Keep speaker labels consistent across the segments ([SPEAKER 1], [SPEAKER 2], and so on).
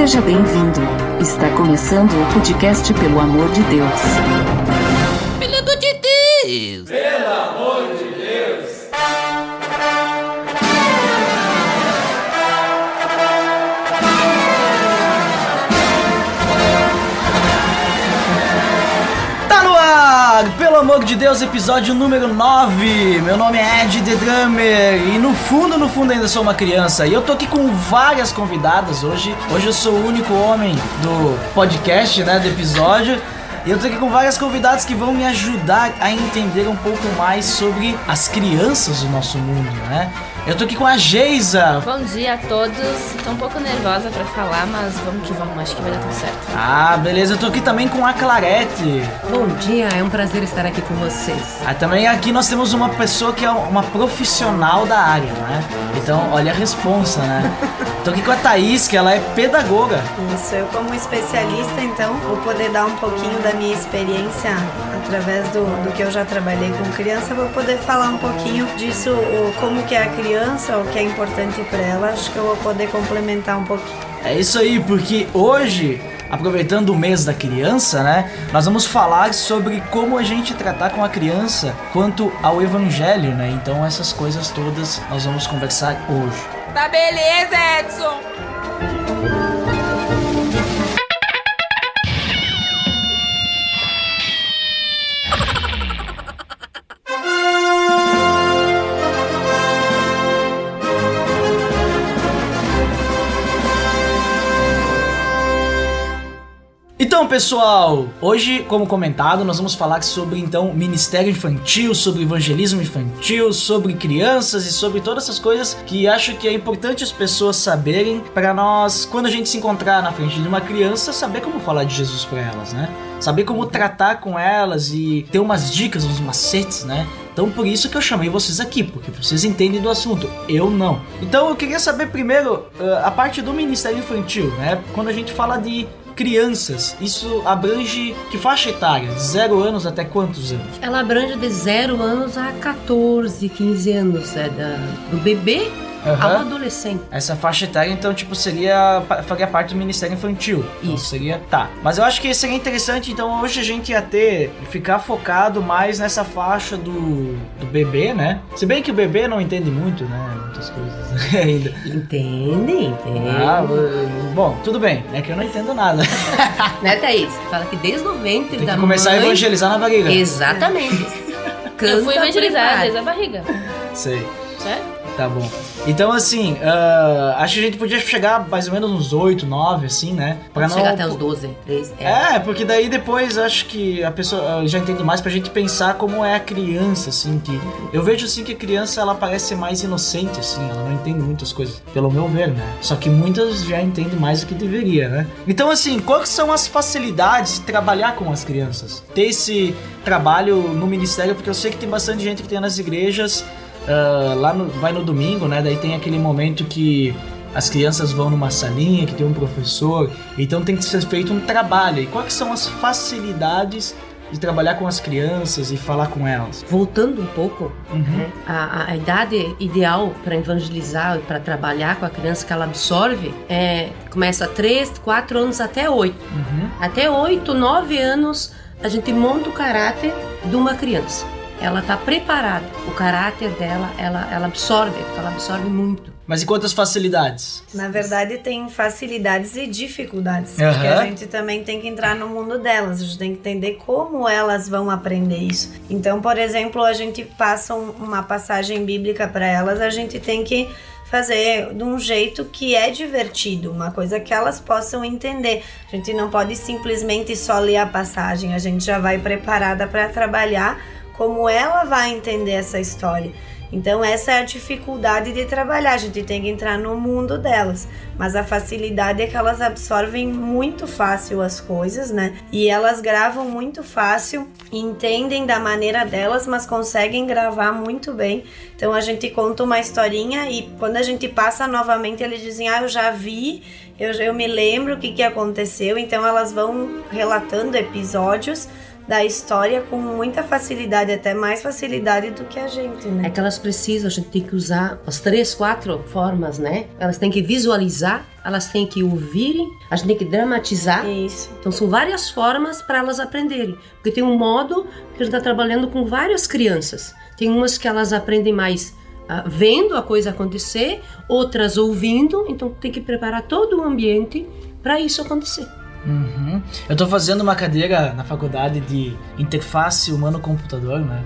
[SPEAKER 1] Seja bem-vindo. Está começando o podcast Pelo Amor de Deus.
[SPEAKER 2] Pelo amor de Deus!
[SPEAKER 3] Amor de Deus,
[SPEAKER 4] episódio número 9. Meu nome é Ed The Drummer e no fundo, no fundo ainda sou uma criança. E eu tô aqui com várias convidadas hoje. Hoje eu sou o único homem do podcast, né, do episódio. E eu tô aqui com várias convidadas que vão me ajudar a entender um pouco mais sobre as crianças do nosso mundo, né? Eu tô aqui com a Geisa.
[SPEAKER 5] Bom dia a todos. Tô um pouco nervosa pra falar, mas vamos que vamos, acho que vai dar tudo certo.
[SPEAKER 4] Ah, beleza. Eu tô aqui também com a Clarete.
[SPEAKER 6] Bom dia, é um prazer estar aqui com vocês.
[SPEAKER 4] Ah, também aqui nós temos uma pessoa que é uma profissional da área, né? Então, olha a responsa, né? Tô aqui com a Thaís, que ela é pedagoga.
[SPEAKER 7] Isso, eu como especialista, então, vou poder dar um pouquinho da minha experiência através do, do que eu já trabalhei com criança, vou poder falar um pouquinho disso, como que é a criança, o que é importante para ela, acho que eu vou poder complementar um pouquinho.
[SPEAKER 4] É isso aí, porque hoje, aproveitando o mês da criança, né? Nós vamos falar sobre como a gente tratar com a criança quanto ao evangelho, né? Então essas coisas todas nós vamos conversar hoje.
[SPEAKER 2] Tá beleza, Edson!
[SPEAKER 4] Pessoal, hoje, como comentado, nós vamos falar sobre então ministério infantil, sobre evangelismo infantil, sobre crianças e sobre todas essas coisas que acho que é importante as pessoas saberem para nós, quando a gente se encontrar na frente de uma criança, saber como falar de Jesus para elas, né? Saber como tratar com elas e ter umas dicas, uns macetes, né? Então por isso que eu chamei vocês aqui, porque vocês entendem do assunto, eu não. Então eu queria saber primeiro uh, a parte do ministério infantil, né? Quando a gente fala de crianças, isso abrange que faixa etária? De 0 anos até quantos anos?
[SPEAKER 6] Ela abrange de 0 anos a 14, 15 anos, é da, do bebê
[SPEAKER 4] Aham.
[SPEAKER 6] ao adolescente.
[SPEAKER 4] Essa faixa etária, então, tipo, seria. faria parte do Ministério Infantil. Então,
[SPEAKER 6] Isso.
[SPEAKER 4] seria. Tá. Mas eu acho que seria interessante, então, hoje a gente ia ter. ficar focado mais nessa faixa do. do bebê, né? Se bem que o bebê não entende muito, né? Muitas coisas ainda.
[SPEAKER 6] Entende? Entende.
[SPEAKER 4] Ah, bom, tudo bem. É que eu não entendo nada.
[SPEAKER 6] Né, Thaís? Fala que desde o ventre
[SPEAKER 4] Tem
[SPEAKER 6] da
[SPEAKER 4] que começar a evangelizar na barriga.
[SPEAKER 6] Exatamente.
[SPEAKER 5] Eu fui
[SPEAKER 6] Canta,
[SPEAKER 5] evangelizada desde a barriga.
[SPEAKER 4] Sei.
[SPEAKER 5] Certo?
[SPEAKER 4] Tá bom. Então, assim, ah, acho que a gente podia chegar mais ou menos nos 8, 9, assim, né? Pra
[SPEAKER 6] Pode chegar até os 12, 13. É.
[SPEAKER 4] É, porque daí depois acho que a pessoa já entende mais pra gente pensar como é a criança, assim, que eu vejo assim que a criança ela parece mais inocente, assim, ela não entende muitas coisas, pelo meu ver, né? Só que muitas já entendem mais do que deveria, né? Então, assim, quais são as facilidades de trabalhar com as crianças? Ter esse trabalho no ministério, porque eu sei que tem bastante gente que tem nas igrejas, ah, lá no, vai no domingo, né? Daí tem aquele momento que as crianças vão numa salinha que tem um professor, então tem que ser feito um trabalho. E quais são as facilidades de trabalhar com as crianças e falar com elas?
[SPEAKER 6] Voltando um pouco,
[SPEAKER 4] Uhum.
[SPEAKER 6] a, a- idade ideal para evangelizar e para trabalhar com a criança que ela absorve é começa a 3, 4 anos até 8.
[SPEAKER 4] Uhum.
[SPEAKER 6] Até 8, 9 anos a gente monta o caráter de uma criança. Ela está preparada. O caráter dela, ela, ela absorve, porque ela absorve muito.
[SPEAKER 4] Mas e quantas facilidades?
[SPEAKER 7] Na verdade, tem facilidades e dificuldades,
[SPEAKER 4] Aham.
[SPEAKER 7] porque a gente também tem que entrar no mundo delas, a gente tem que entender como elas vão aprender isso. Então, por exemplo, a gente passa um- uma passagem bíblica para elas, a gente tem que fazer de um jeito que é divertido, uma coisa que elas possam entender. A gente não pode simplesmente só ler a passagem, a gente já vai preparada para trabalhar como ela vai entender essa história. Então essa é a dificuldade de trabalhar, a gente tem que entrar no mundo delas, mas a facilidade é que elas absorvem muito fácil as coisas, né? E elas gravam muito fácil, entendem da maneira delas, mas conseguem gravar muito bem. Então a gente conta uma historinha e quando a gente passa novamente eles dizem: "Ah, eu já vi, eu, eu me lembro o que que aconteceu". Então elas vão relatando episódios da história com muita facilidade, até mais facilidade do que a gente, né?
[SPEAKER 6] É que elas precisam, a gente tem que usar as três, quatro formas, né? Elas têm que visualizar, elas têm que ouvirem, a gente tem que dramatizar.
[SPEAKER 7] Isso.
[SPEAKER 6] Então são várias formas para elas aprenderem. Porque tem um modo que a gente está trabalhando com várias crianças. Tem umas que elas aprendem mais ah, vendo a coisa acontecer, outras ouvindo, então tem que preparar todo o ambiente para isso acontecer.
[SPEAKER 4] Uhum. Eu tô fazendo uma cadeira na faculdade de interface humano-computador, né?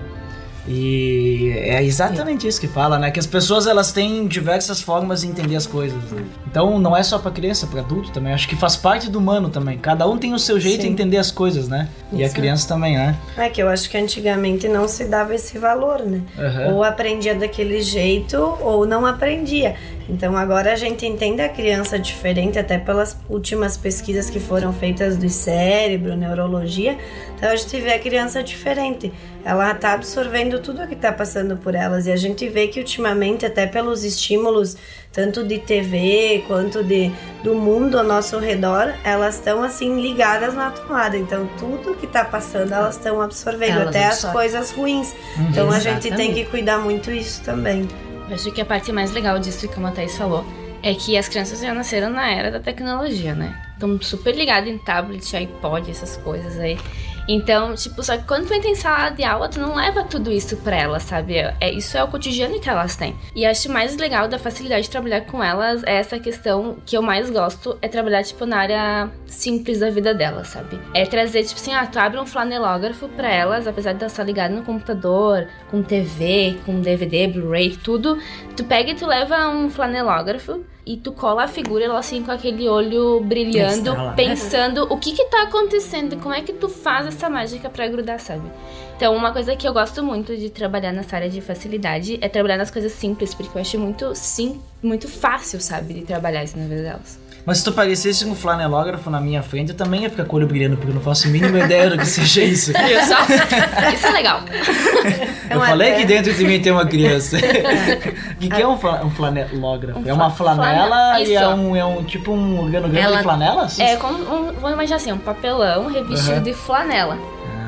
[SPEAKER 4] E é exatamente isso que fala, né? Que as pessoas elas têm diversas formas de entender as coisas. Né? Então não é só para criança, para adulto também. Acho que faz parte do humano também. Cada um tem o seu jeito
[SPEAKER 7] Sim.
[SPEAKER 4] de entender as coisas, né? E a criança também, né?
[SPEAKER 7] É que eu acho que antigamente não se dava esse valor, né?
[SPEAKER 4] Aham.
[SPEAKER 7] Ou aprendia daquele jeito ou não aprendia. Então agora a gente entende a criança diferente, até pelas últimas pesquisas que foram feitas do cérebro, neurologia. Então a gente vê a criança diferente. Ela tá absorvendo tudo o que tá passando por elas. E a gente vê que ultimamente, até pelos estímulos, tanto de TV quanto de, do mundo ao nosso redor, elas estão assim ligadas na tomada. Então tudo que tá passando, elas estão absorvendo,
[SPEAKER 6] Elas
[SPEAKER 7] até as
[SPEAKER 6] absorvem.
[SPEAKER 7] coisas ruins. Então a gente tem
[SPEAKER 6] Exatamente.
[SPEAKER 7] que cuidar muito isso também.
[SPEAKER 5] Acho que a parte mais legal disso, como a Thaís falou, é que as crianças já nasceram na era da tecnologia, né? Estão super ligadas em tablet, iPod, essas coisas aí. Então, tipo, só que quando tu entra em sala de aula, tu não leva tudo isso pra elas, sabe? É, isso é o cotidiano que elas têm. E acho mais legal da facilidade de trabalhar com elas é essa questão que eu mais gosto, é trabalhar, tipo, na área simples da vida delas, sabe? É trazer, tipo assim, ah, tu abre um flanelógrafo pra elas, apesar de elas estar ligadas no computador, com TV, com DVD, Blu-ray, tudo. Tu pega e tu leva um flanelógrafo e tu cola a figura ela assim com aquele olho brilhando,
[SPEAKER 6] Estrela.
[SPEAKER 5] pensando o que que tá acontecendo, como é que tu faz essa mágica pra grudar, sabe? Então, uma coisa que eu gosto muito de trabalhar nessa área de facilidade é trabalhar nas coisas simples, porque eu acho muito sim, muito fácil, sabe, de trabalhar isso na vida delas.
[SPEAKER 4] Mas se tu parecesse um flanelógrafo na minha frente, eu também ia ficar com o olho brilhando, porque eu não faço a mínima ideia do que seja isso.
[SPEAKER 5] Isso é legal.
[SPEAKER 4] Eu
[SPEAKER 7] é
[SPEAKER 4] falei que dentro de mim tem uma criança. O que, que é um, fla- um flanelógrafo?
[SPEAKER 5] Um
[SPEAKER 4] é uma
[SPEAKER 5] fla-
[SPEAKER 4] flanela
[SPEAKER 5] flane-
[SPEAKER 4] e é um, é um tipo um organograma
[SPEAKER 6] Ela-
[SPEAKER 4] de flanelas?
[SPEAKER 5] É como um, vamos imaginar assim, um papelão revestido
[SPEAKER 4] Aham.
[SPEAKER 5] de flanela.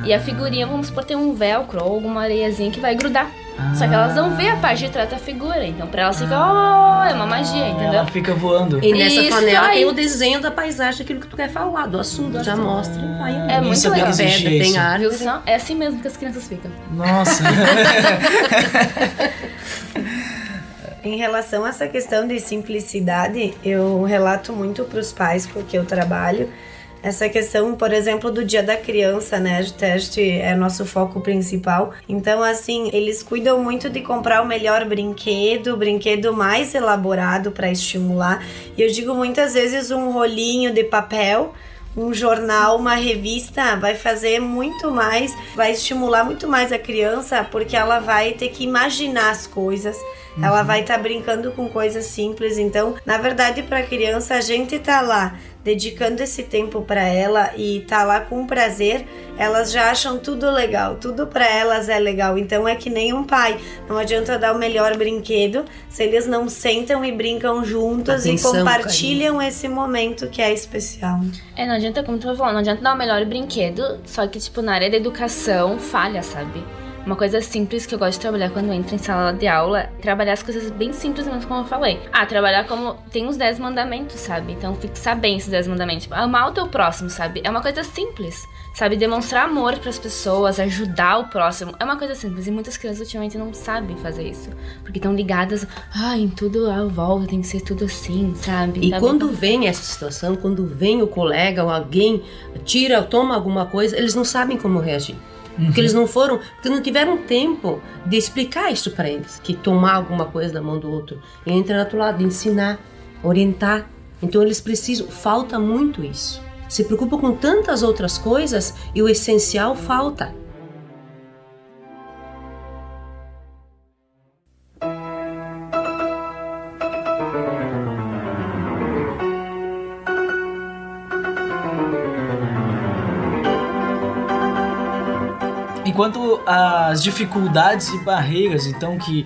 [SPEAKER 5] E a figurinha, vamos supor, tem um velcro ou alguma areiazinha que vai grudar. Só que elas não vê a parte de trás da figura. Então pra elas fica, oh, é uma magia, entendeu?
[SPEAKER 4] Ela fica voando.
[SPEAKER 6] E nessa
[SPEAKER 5] Isso
[SPEAKER 6] panela
[SPEAKER 5] aí.
[SPEAKER 6] tem o desenho da paisagem, aquilo que tu quer falar, do assunto, já mostra.
[SPEAKER 5] É muito legal.
[SPEAKER 4] existia
[SPEAKER 6] Pedra, tem
[SPEAKER 4] isso.
[SPEAKER 5] Viu
[SPEAKER 6] árvore.
[SPEAKER 5] só? É assim mesmo que as crianças ficam.
[SPEAKER 4] Nossa.
[SPEAKER 7] Em relação a essa questão de simplicidade, eu relato muito para os pais com que eu trabalho. Essa questão, por exemplo, do Dia da Criança, né? O teste é nosso foco principal. Então, assim, eles cuidam muito de comprar o melhor brinquedo, o brinquedo mais elaborado para estimular. E eu digo muitas vezes um rolinho de papel um jornal, uma revista vai fazer muito mais, vai estimular muito mais a criança, porque ela vai ter que imaginar as coisas. Ela vai estar brincando com coisas simples. Então, na verdade, para a criança, a gente tá lá dedicando esse tempo para ela e tá lá com prazer, elas já acham tudo legal, tudo para elas é legal. Então é que nem um pai, não adianta dar o melhor brinquedo se eles não sentam e brincam juntos
[SPEAKER 6] Atenção,
[SPEAKER 7] e compartilham esse momento que é especial.
[SPEAKER 5] É, não adianta, como tu vai falar, não adianta dar o melhor brinquedo, só que, tipo, na área da educação, falha, sabe? Uma coisa simples que eu gosto de trabalhar quando entro em sala de aula, trabalhar as coisas bem simples mesmo, como eu falei. Ah, trabalhar como. Tem os 10 mandamentos, sabe? Então fixar bem esses 10 mandamentos. Tipo, amar o teu próximo, sabe? É uma coisa simples, sabe? Demonstrar amor pras pessoas, ajudar o próximo. É uma coisa simples. E muitas crianças ultimamente não sabem fazer isso. Porque estão ligadas, ah, em tudo à volta tem que ser tudo assim, sabe?
[SPEAKER 6] E
[SPEAKER 5] Sabe?
[SPEAKER 6] quando vem essa situação, quando vem o colega ou alguém tira, toma alguma coisa, eles não sabem como reagir. Porque eles não foram, porque não tiveram tempo de explicar isso para eles, que tomar alguma coisa da mão do outro entra do outro lado, ensinar, orientar. Então eles precisam, falta muito isso. Se preocupa com tantas outras coisas e o essencial falta.
[SPEAKER 4] Enquanto as dificuldades e barreiras, então, que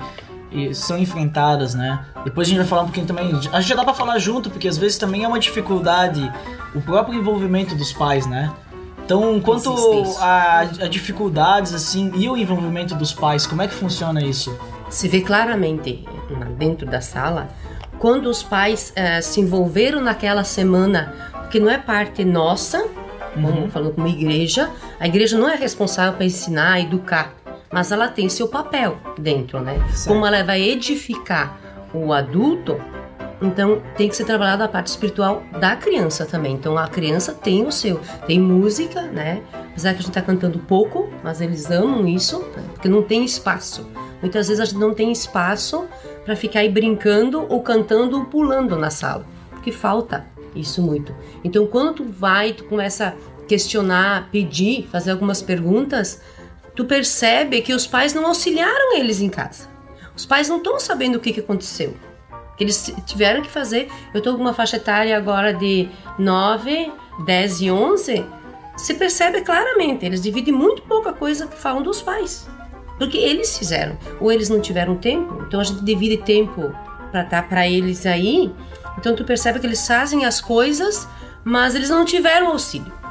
[SPEAKER 4] são enfrentadas, né? Depois a gente vai falar um pouquinho também. A gente já dá pra falar junto, porque às vezes também é uma dificuldade o próprio envolvimento dos pais, né? Então, quanto a, a dificuldades, assim, e o envolvimento dos pais, como é que funciona isso?
[SPEAKER 6] Se vê claramente dentro da sala quando os pais eh, se envolveram naquela semana, que não é parte nossa, como falando como igreja, a igreja não é responsável para ensinar, educar, mas ela tem seu papel dentro, né?
[SPEAKER 4] Certo.
[SPEAKER 6] Como ela vai edificar o adulto, então tem que ser trabalhada a parte espiritual da criança também. Então a criança tem o seu, tem música, né? Apesar que a gente tá cantando pouco, mas eles amam isso, né? porque não tem espaço. Muitas vezes a gente não tem espaço para ficar aí brincando ou cantando ou pulando na sala, porque falta isso muito. Então quando tu vai, tu começa a questionar, pedir, fazer algumas perguntas, tu percebe que os pais não auxiliaram eles em casa. Os pais não estão sabendo o que, que aconteceu. Eles tiveram que fazer. Eu estou com uma faixa etária agora de 9, 10 e 11. Se percebe claramente, eles dividem muito pouca coisa que falam dos pais. Porque eles fizeram. Ou eles não tiveram tempo, então a gente divide tempo para estar para eles aí. Então tu percebe que eles fazem as coisas, mas eles não tiveram auxílio.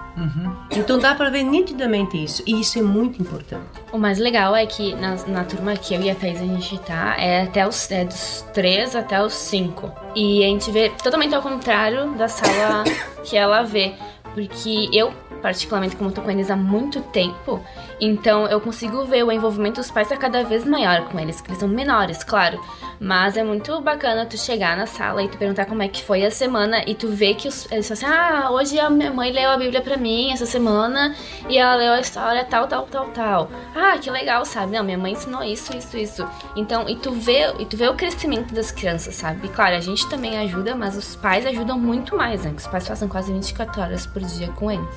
[SPEAKER 6] Então dá para ver nitidamente isso. E isso é muito importante.
[SPEAKER 5] O mais legal é que na, na turma que eu e a Thaís a gente tá, é até os é dos 3 até os 5. E a gente vê totalmente ao contrário da sala que ela vê. Porque eu, particularmente, como tô com eles há muito tempo, então eu consigo ver o envolvimento dos pais é cada vez maior com eles, que eles são menores, claro. Mas é muito bacana tu chegar na sala e tu perguntar como é que foi a semana e tu ver que os, eles falam assim: ah, hoje a minha mãe leu a Bíblia pra mim essa semana e ela leu a história tal, tal, tal, tal. Ah, que legal, sabe? Não, minha mãe ensinou isso, isso, isso. Então, e tu vê, e tu vê o crescimento das crianças, sabe? E claro, a gente também ajuda, mas os pais ajudam muito mais, né? Os pais passam quase 24 horas por dia com eles.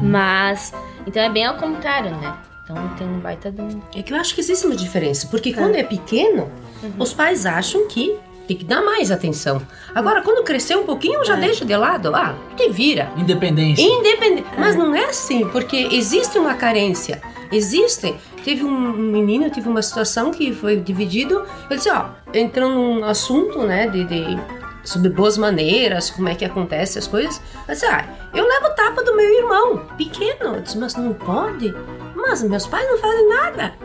[SPEAKER 5] Mas, então é bem ao contrário, né? Então tem um baita de um.
[SPEAKER 6] É que eu acho que existe uma diferença, porque quando é pequeno, os pais acham que tem que dar mais atenção. Agora, quando crescer um pouquinho, já deixa de lado. Ah, te vira.
[SPEAKER 4] Independência.
[SPEAKER 6] Independente. Mas não é assim, porque existe uma carência. Existe. Teve um menino, tive uma situação que foi dividido. Ele disse, ó, entrando num assunto, né, de, de sobre boas maneiras, como é que acontece as coisas. Disse, ah, eu levo tapa do meu irmão, pequeno. Eu disse, mas não pode? Mas meus pais não fazem nada.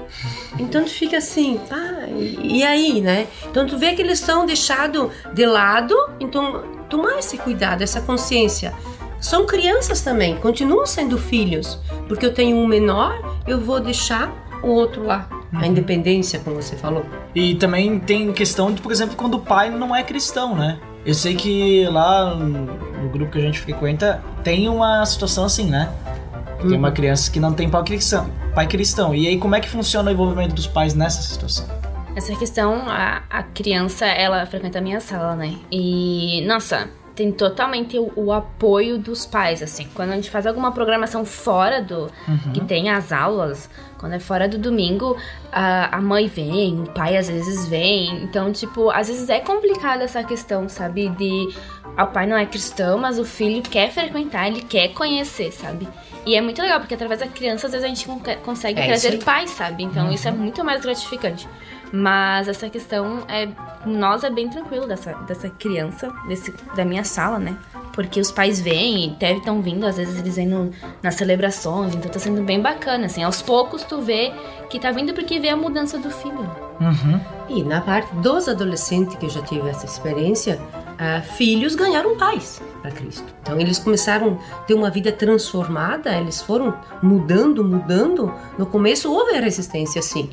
[SPEAKER 6] Então tu fica assim, ah, e aí, né? Então tu vê que eles são deixados de lado, então tomar esse cuidado, essa consciência. São crianças também, continuam sendo filhos, porque eu tenho um menor, eu vou deixar o outro lá. A independência, como você falou.
[SPEAKER 4] E também tem questão de, por exemplo, quando o pai não é cristão, né? Eu sei que lá no grupo que a gente frequenta tem uma situação assim, né? Tem uma criança que não tem pai cristão, pai cristão. E aí, como é que funciona o envolvimento dos pais nessa situação?
[SPEAKER 5] Essa questão, a, a criança, ela frequenta a minha sala, né? E, nossa, tem totalmente o, o apoio dos pais, assim. Quando a gente faz alguma programação fora do... que tem as aulas, quando é fora do domingo, a, a mãe vem, o pai às vezes vem. Então, tipo, às vezes é complicada essa questão, sabe? De... ah, O pai não é cristão, mas o filho quer frequentar, ele quer conhecer, sabe? E é muito legal, porque através da criança, às vezes a gente con- consegue
[SPEAKER 6] É
[SPEAKER 5] trazer
[SPEAKER 6] aí.
[SPEAKER 5] pais, sabe? Então isso é muito mais gratificante. Mas essa questão é. Nós é bem tranquilo dessa, dessa criança, desse, da minha sala, né? Porque os pais vêm e até estão vindo, às vezes eles vêm no- nas celebrações, então tá sendo bem bacana, assim. Aos poucos tu vê que tá vindo porque vê a mudança do filho.
[SPEAKER 4] Uhum.
[SPEAKER 6] E na parte dos adolescentes, que eu já tive essa experiência, ah, filhos ganharam pais para Cristo. Então eles começaram a ter uma vida transformada, eles foram mudando, mudando. No começo houve a resistência, sim,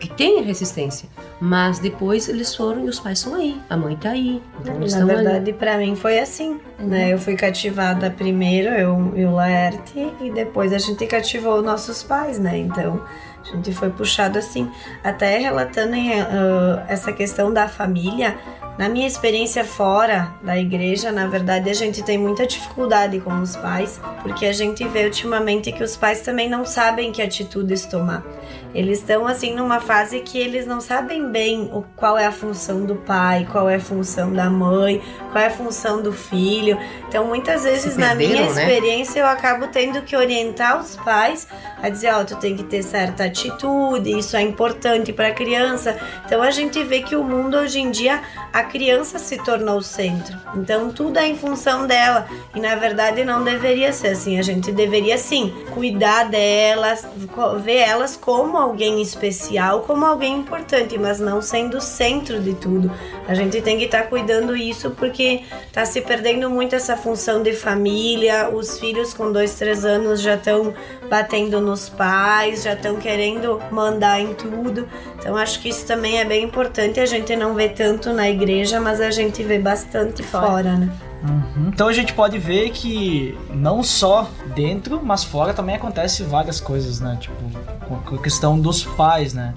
[SPEAKER 6] porque tem resistência. Mas depois eles foram e os pais estão aí, a mãe tá aí. Então eles
[SPEAKER 7] Na verdade, pra mim foi assim, né? Eu fui cativada primeiro, eu e o Laerte, e depois a gente cativou nossos pais, né? Então, a gente foi puxado assim. Até relatando em, ah, essa questão da família, na minha experiência fora da igreja, na verdade, a gente tem muita dificuldade com os pais, porque a gente vê ultimamente que os pais também não sabem que atitudes tomar. Eles estão assim numa fase que eles não sabem bem o, qual é a função do pai, qual é a função da mãe, qual é a função do filho. Então, muitas vezes, na minha
[SPEAKER 6] perderam, né?
[SPEAKER 7] experiência, eu acabo tendo que orientar os pais a dizer: Ó, tu tem que ter certa atitude, isso é importante para a criança. Então a gente vê que o mundo hoje em dia criança se tornou o centro. Então tudo é em função dela e na verdade não deveria ser assim. A gente deveria sim cuidar delas, ver elas como alguém especial, como alguém importante, mas não sendo o centro de tudo. A gente tem que estar tá cuidando isso porque está se perdendo muito essa função de família. Os filhos com dois, três anos já estão batendo nos pais, já estão querendo mandar em tudo. Então acho que isso também é bem importante. A gente não vê tanto na igreja, mas a gente vê bastante fora, fora né?
[SPEAKER 4] Uhum. Então a gente pode ver que não só dentro, mas fora também acontece várias coisas, né? Tipo, com a questão dos pais, né?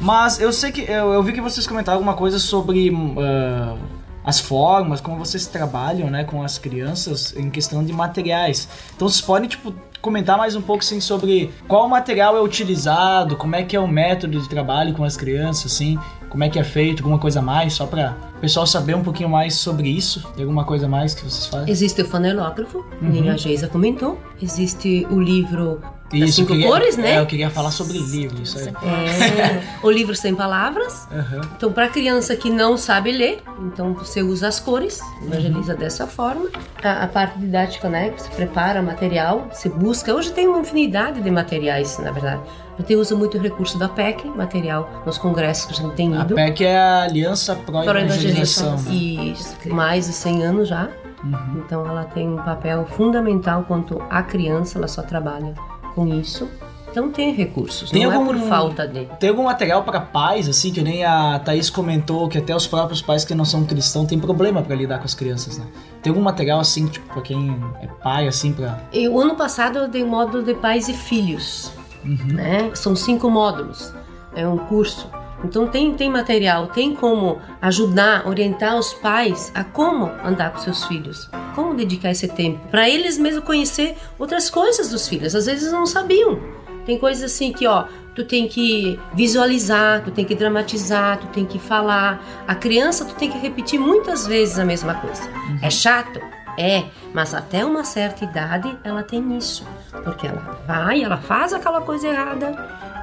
[SPEAKER 4] Mas eu sei que eu, eu vi que vocês comentaram alguma coisa sobre uh, as formas, como vocês trabalham, né, com as crianças em questão de materiais. Então vocês podem tipo comentar mais um pouco assim sobre qual material é utilizado, como é que é o método de trabalho com as crianças, assim, como é que é feito, alguma coisa mais, só para o pessoal saber um pouquinho mais sobre isso. Tem alguma coisa mais que vocês fazem?
[SPEAKER 6] Existe o fanelógrafo, uhum. a Geisa comentou. Existe o livro
[SPEAKER 4] isso,
[SPEAKER 6] cinco
[SPEAKER 4] queria,
[SPEAKER 6] cores, né?
[SPEAKER 4] É, eu queria falar sobre livro, isso aí.
[SPEAKER 6] É, o livro sem palavras.
[SPEAKER 4] Uhum.
[SPEAKER 6] Então, para criança que não sabe ler, então você usa as cores, evangeliza uhum. dessa forma. A, a, parte didática, né? Você prepara material, você busca. Hoje tem uma infinidade de materiais, na verdade. A gente usa muito o recurso da PEC, material nos congressos que a gente tem ido.
[SPEAKER 4] A PEC é a Aliança Pró-Evangelização.
[SPEAKER 6] Isso, mais de 100 anos já. Uhum. Então ela tem um papel fundamental quanto a criança, ela só trabalha com isso. Então tem recursos, tem não algum, é por falta de.
[SPEAKER 4] Tem algum material para pais, assim, que nem a Thaís comentou, que até os próprios pais que não são cristãos têm problema para lidar com as crianças, né? Tem algum material assim, tipo, pra quem é pai, assim, pra.
[SPEAKER 6] o ano passado eu dei módulo de pais e filhos. Uhum. Né? São cinco módulos. É um curso. Então tem, tem material, tem como ajudar, orientar os pais a como andar com seus filhos, como dedicar esse tempo, para eles mesmo conhecer outras coisas dos filhos. Às vezes não sabiam. Tem coisas assim que, ó, tu tem que visualizar, tu tem que dramatizar, tu tem que falar. A criança tu tem que repetir muitas vezes a mesma coisa. Uhum. É chato? É, mas até uma certa idade ela tem isso, porque ela vai, ela faz aquela coisa errada,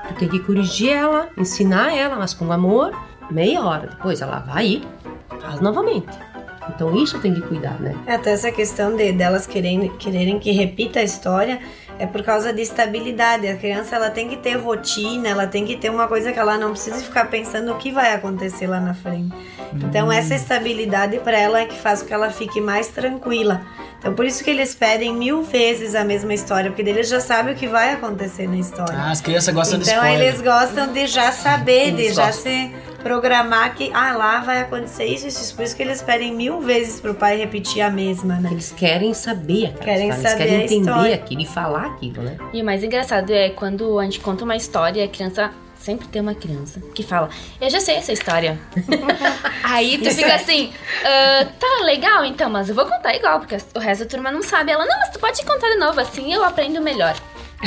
[SPEAKER 6] Tu tem que corrigir ela, ensinar ela, mas com amor, meia hora depois ela vai e faz novamente. Então isso tem que cuidar, né?
[SPEAKER 7] É, até essa questão de delas quererem, quererem que repita a história é por causa de estabilidade. A criança ela tem que ter rotina, ela tem que ter uma coisa que ela não precisa ficar pensando o que vai acontecer lá na frente. Então hum. essa estabilidade para ela é que faz com que ela fique mais tranquila. Então por isso que eles pedem mil vezes a mesma história, porque eles já sabem o que vai acontecer na história.
[SPEAKER 4] Ah, as crianças gostam
[SPEAKER 7] então,
[SPEAKER 4] de spoiler.
[SPEAKER 7] Então eles gostam de já saber, eles de já gostam. se programar que ah lá vai acontecer isso, isso, por isso que eles pedem mil vezes pro pai repetir a mesma, né?
[SPEAKER 6] Eles querem saber,
[SPEAKER 7] querem
[SPEAKER 6] eles
[SPEAKER 7] saber
[SPEAKER 6] querem entender
[SPEAKER 7] história.
[SPEAKER 6] aquilo e falar aquilo, né?
[SPEAKER 5] E o mais engraçado é quando a gente conta uma história, a criança sempre tem uma criança que fala: Eu já sei essa história. Aí tu fica assim: uh, Tá legal então, mas eu vou contar igual, porque o resto da turma não sabe. Ela: Não, mas tu pode contar de novo, assim eu aprendo melhor.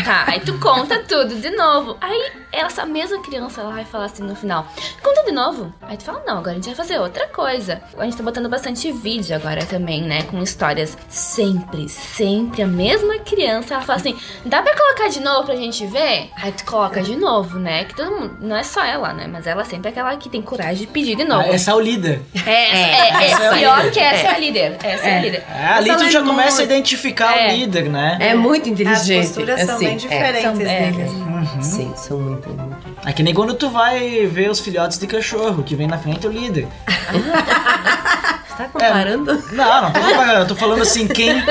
[SPEAKER 5] Tá, aí tu conta tudo de novo. Aí essa mesma criança lá vai falar assim no final: Conta de novo. Aí tu fala: Não, agora a gente vai fazer outra coisa. A gente tá botando bastante vídeo agora também, né? Com histórias sempre, sempre a mesma criança. Ela fala assim: Dá pra colocar de novo pra gente ver? Aí tu coloca de novo, né? Que todo mundo. Não é só ela, né? Mas ela sempre é aquela que tem coragem de pedir de novo. Ah,
[SPEAKER 4] essa é o líder.
[SPEAKER 5] É, é, é, é, é pior que essa é. a líder. Essa é, a líder.
[SPEAKER 4] É, ali tu já começa a identificar o líder, né?
[SPEAKER 6] É muito inteligente.
[SPEAKER 7] As posturas são bem diferentes são, deles.
[SPEAKER 6] Uhum. Sim, são muito, muito.
[SPEAKER 4] É que nem quando tu vai ver os filhotes de cachorro, que vem na frente é o líder.
[SPEAKER 6] Você tá comparando?
[SPEAKER 4] É, não, não tô comparando. Eu tô falando assim, quem.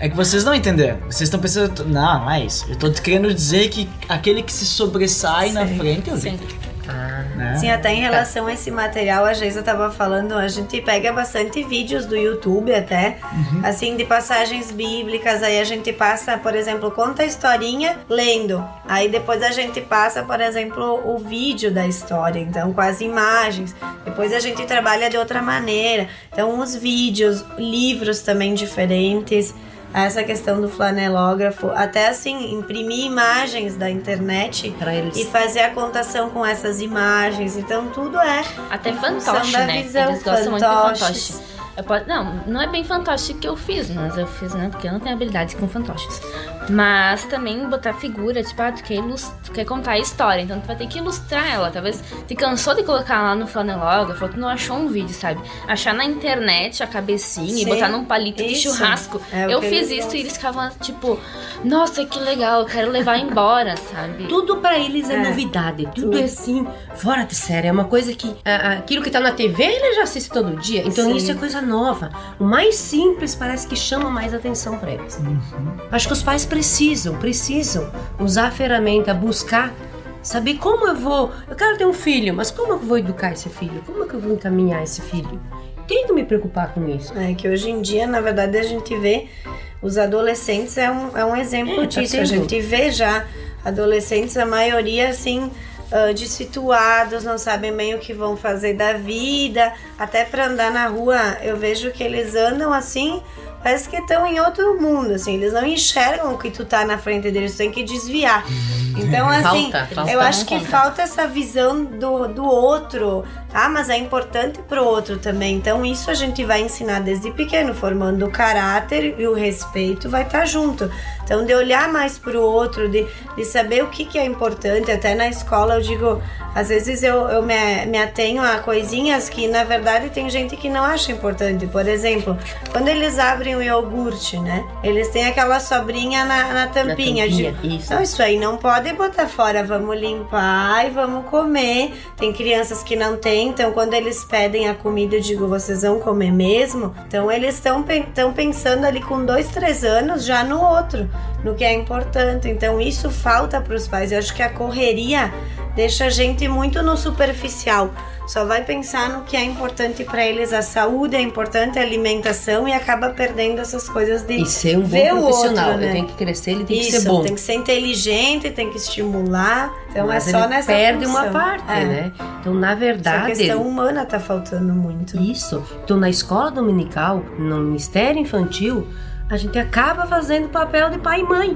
[SPEAKER 4] É que vocês não entenderam. Vocês estão pensando. Não, mas eu tô querendo dizer que aquele que se sobressai sim, na frente é o líder. Sim.
[SPEAKER 7] Ah, né? Sim, até em relação a esse material, a Geisa tava falando, a gente pega bastante vídeos do YouTube até, uhum. assim, de passagens bíblicas, aí a gente passa, por exemplo, conta a historinha lendo, aí depois a gente passa, por exemplo, o vídeo da história, então com as imagens, depois a gente trabalha de outra maneira, então os vídeos, livros também diferentes, essa questão do flanelógrafo, até assim, imprimir imagens da internet e fazer a contação com essas imagens. Então tudo é.
[SPEAKER 5] Até fantoche, né? Visão, Eles gostam fantoches. muito de fantoche. Posso, não, não é bem fantoche que eu fiz, mas eu fiz, né? Porque eu não tenho habilidade com fantoches. Mas também botar figura, tipo, ah, tu quer, tu quer contar a história, então tu vai ter que ilustrar ela. Talvez te cansou de colocar lá no flanelógrafo, tu não achou um vídeo, sabe? Achar na internet a cabecinha e
[SPEAKER 7] Sim,
[SPEAKER 5] botar num palito de
[SPEAKER 7] isso.
[SPEAKER 5] churrasco.
[SPEAKER 7] É
[SPEAKER 5] eu
[SPEAKER 7] que
[SPEAKER 5] fiz isso
[SPEAKER 7] gostam.
[SPEAKER 5] e eles ficavam tipo, nossa, que legal, eu quero levar embora, sabe?
[SPEAKER 6] Tudo pra eles é,
[SPEAKER 7] É,
[SPEAKER 6] novidade, tudo,
[SPEAKER 7] tudo.
[SPEAKER 6] é assim, fora de série. É uma coisa que aquilo que tá na TV ele já assiste todo dia. Então
[SPEAKER 7] Sim.
[SPEAKER 6] isso é coisa nova. O mais simples parece que chama mais atenção pra eles. Acho que os pais precisam, precisam usar a ferramenta, buscar. Saber como eu vou. Eu quero ter um filho, mas como eu vou educar esse filho? Como é que eu vou encaminhar esse filho? Tenho que me preocupar com isso.
[SPEAKER 7] É que hoje em dia, na verdade, a gente vê os adolescentes é um, é um exemplo
[SPEAKER 6] É, tá
[SPEAKER 7] disso. A
[SPEAKER 6] tendo.
[SPEAKER 7] gente vê já adolescentes, a maioria assim, dissituados, não sabem bem o que vão fazer da vida. Até pra andar na rua, eu vejo que eles andam assim. Parece que estão em outro mundo, assim, eles não enxergam que tu tá na frente deles, tu tem que desviar. Então, assim,
[SPEAKER 6] Falta, falta
[SPEAKER 7] eu acho que
[SPEAKER 6] conta.
[SPEAKER 7] falta essa visão do, do outro, tá? Mas é importante pro outro também. Então, isso a gente vai ensinar desde pequeno, formando o caráter e o respeito vai estar junto. Então, de olhar mais pro outro, de, de saber o que, que é importante. Até na escola eu digo, às vezes eu, eu me, me atenho a coisinhas que, na verdade, tem gente que não acha importante. Por exemplo, quando eles abrem o iogurte, né? Eles têm aquela sobrinha na, na
[SPEAKER 6] Na
[SPEAKER 7] tampinha. Eu
[SPEAKER 6] tampinha,
[SPEAKER 7] digo,
[SPEAKER 6] isso.
[SPEAKER 7] não, isso aí não pode botar fora, vamos limpar e vamos comer. Tem crianças que não têm, então quando eles pedem a comida, eu digo, vocês vão comer mesmo? Então eles estão pensando ali com dois, três anos já no outro, no que é importante. Então isso falta para os pais. Eu acho que a correria deixa a gente muito no superficial. Só vai pensar no que é importante para eles, a saúde, é importante a alimentação e acaba perdendo essas coisas de
[SPEAKER 6] E ser um bom profissional.
[SPEAKER 7] outro, né?
[SPEAKER 6] Ele tem que crescer, ele tem
[SPEAKER 7] Isso,
[SPEAKER 6] que ser bom.
[SPEAKER 7] tem que ser inteligente, tem que estimular. Então
[SPEAKER 6] Mas
[SPEAKER 7] é só
[SPEAKER 6] ele
[SPEAKER 7] nessa
[SPEAKER 6] perde
[SPEAKER 7] função.
[SPEAKER 6] uma parte,
[SPEAKER 7] É.
[SPEAKER 6] né? Então, na
[SPEAKER 7] Essa
[SPEAKER 6] verdade,
[SPEAKER 7] questão humana tá faltando muito.
[SPEAKER 6] isso. Então, na escola dominical, no Ministério Infantil, a gente acaba fazendo o papel de pai e mãe.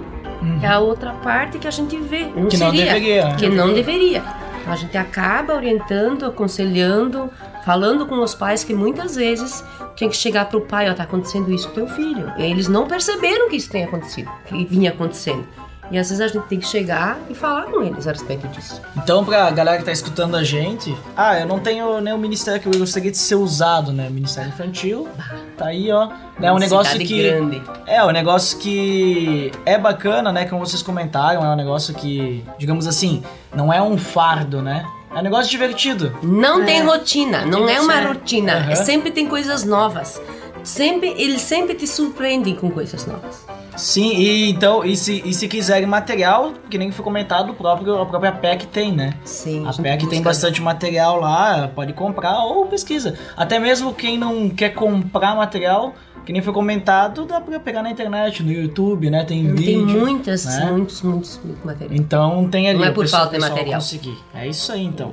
[SPEAKER 6] É a outra parte que a gente vê. Não
[SPEAKER 4] Uhum. Que não
[SPEAKER 6] seria,
[SPEAKER 4] deveria.
[SPEAKER 6] Que não deveria. A gente acaba orientando, aconselhando, falando com os pais que muitas vezes tinha que chegar pro pai, ó, tá acontecendo isso com teu filho. E eles não perceberam que isso tem acontecido, que vinha acontecendo. E às vezes a gente tem que chegar e falar com eles a respeito disso.
[SPEAKER 4] Então, pra galera que tá escutando a gente, ah, eu não tenho nenhum ministério que eu gostaria de ser usado, né? Ministério infantil, tá aí, ó. É um negócio que.
[SPEAKER 6] grande.
[SPEAKER 4] É, um negócio que é bacana, né? Como vocês comentaram, é um negócio que, digamos assim, não é um fardo, né? É um negócio divertido.
[SPEAKER 6] Não
[SPEAKER 7] É.
[SPEAKER 6] tem rotina, não é uma rotina. É sempre tem coisas novas. Sempre, eles sempre te surpreendem com coisas novas.
[SPEAKER 4] Sim, e então, e se, e se quiserem material, que nem foi comentado, o próprio, a própria PEC tem, né?
[SPEAKER 6] Sim.
[SPEAKER 4] A PEC tem bastante material lá, pode comprar ou pesquisa. Até mesmo quem não quer comprar material, que nem foi comentado, dá pra pegar na internet, no YouTube, né? Tem
[SPEAKER 6] Tem
[SPEAKER 4] vídeo.
[SPEAKER 6] muitas,
[SPEAKER 4] né?
[SPEAKER 6] muitos, muitos, muitos materiais.
[SPEAKER 4] Então tem ali.
[SPEAKER 6] Não é por
[SPEAKER 4] pessoal-
[SPEAKER 6] falta de material.
[SPEAKER 4] Conseguir. É isso aí então.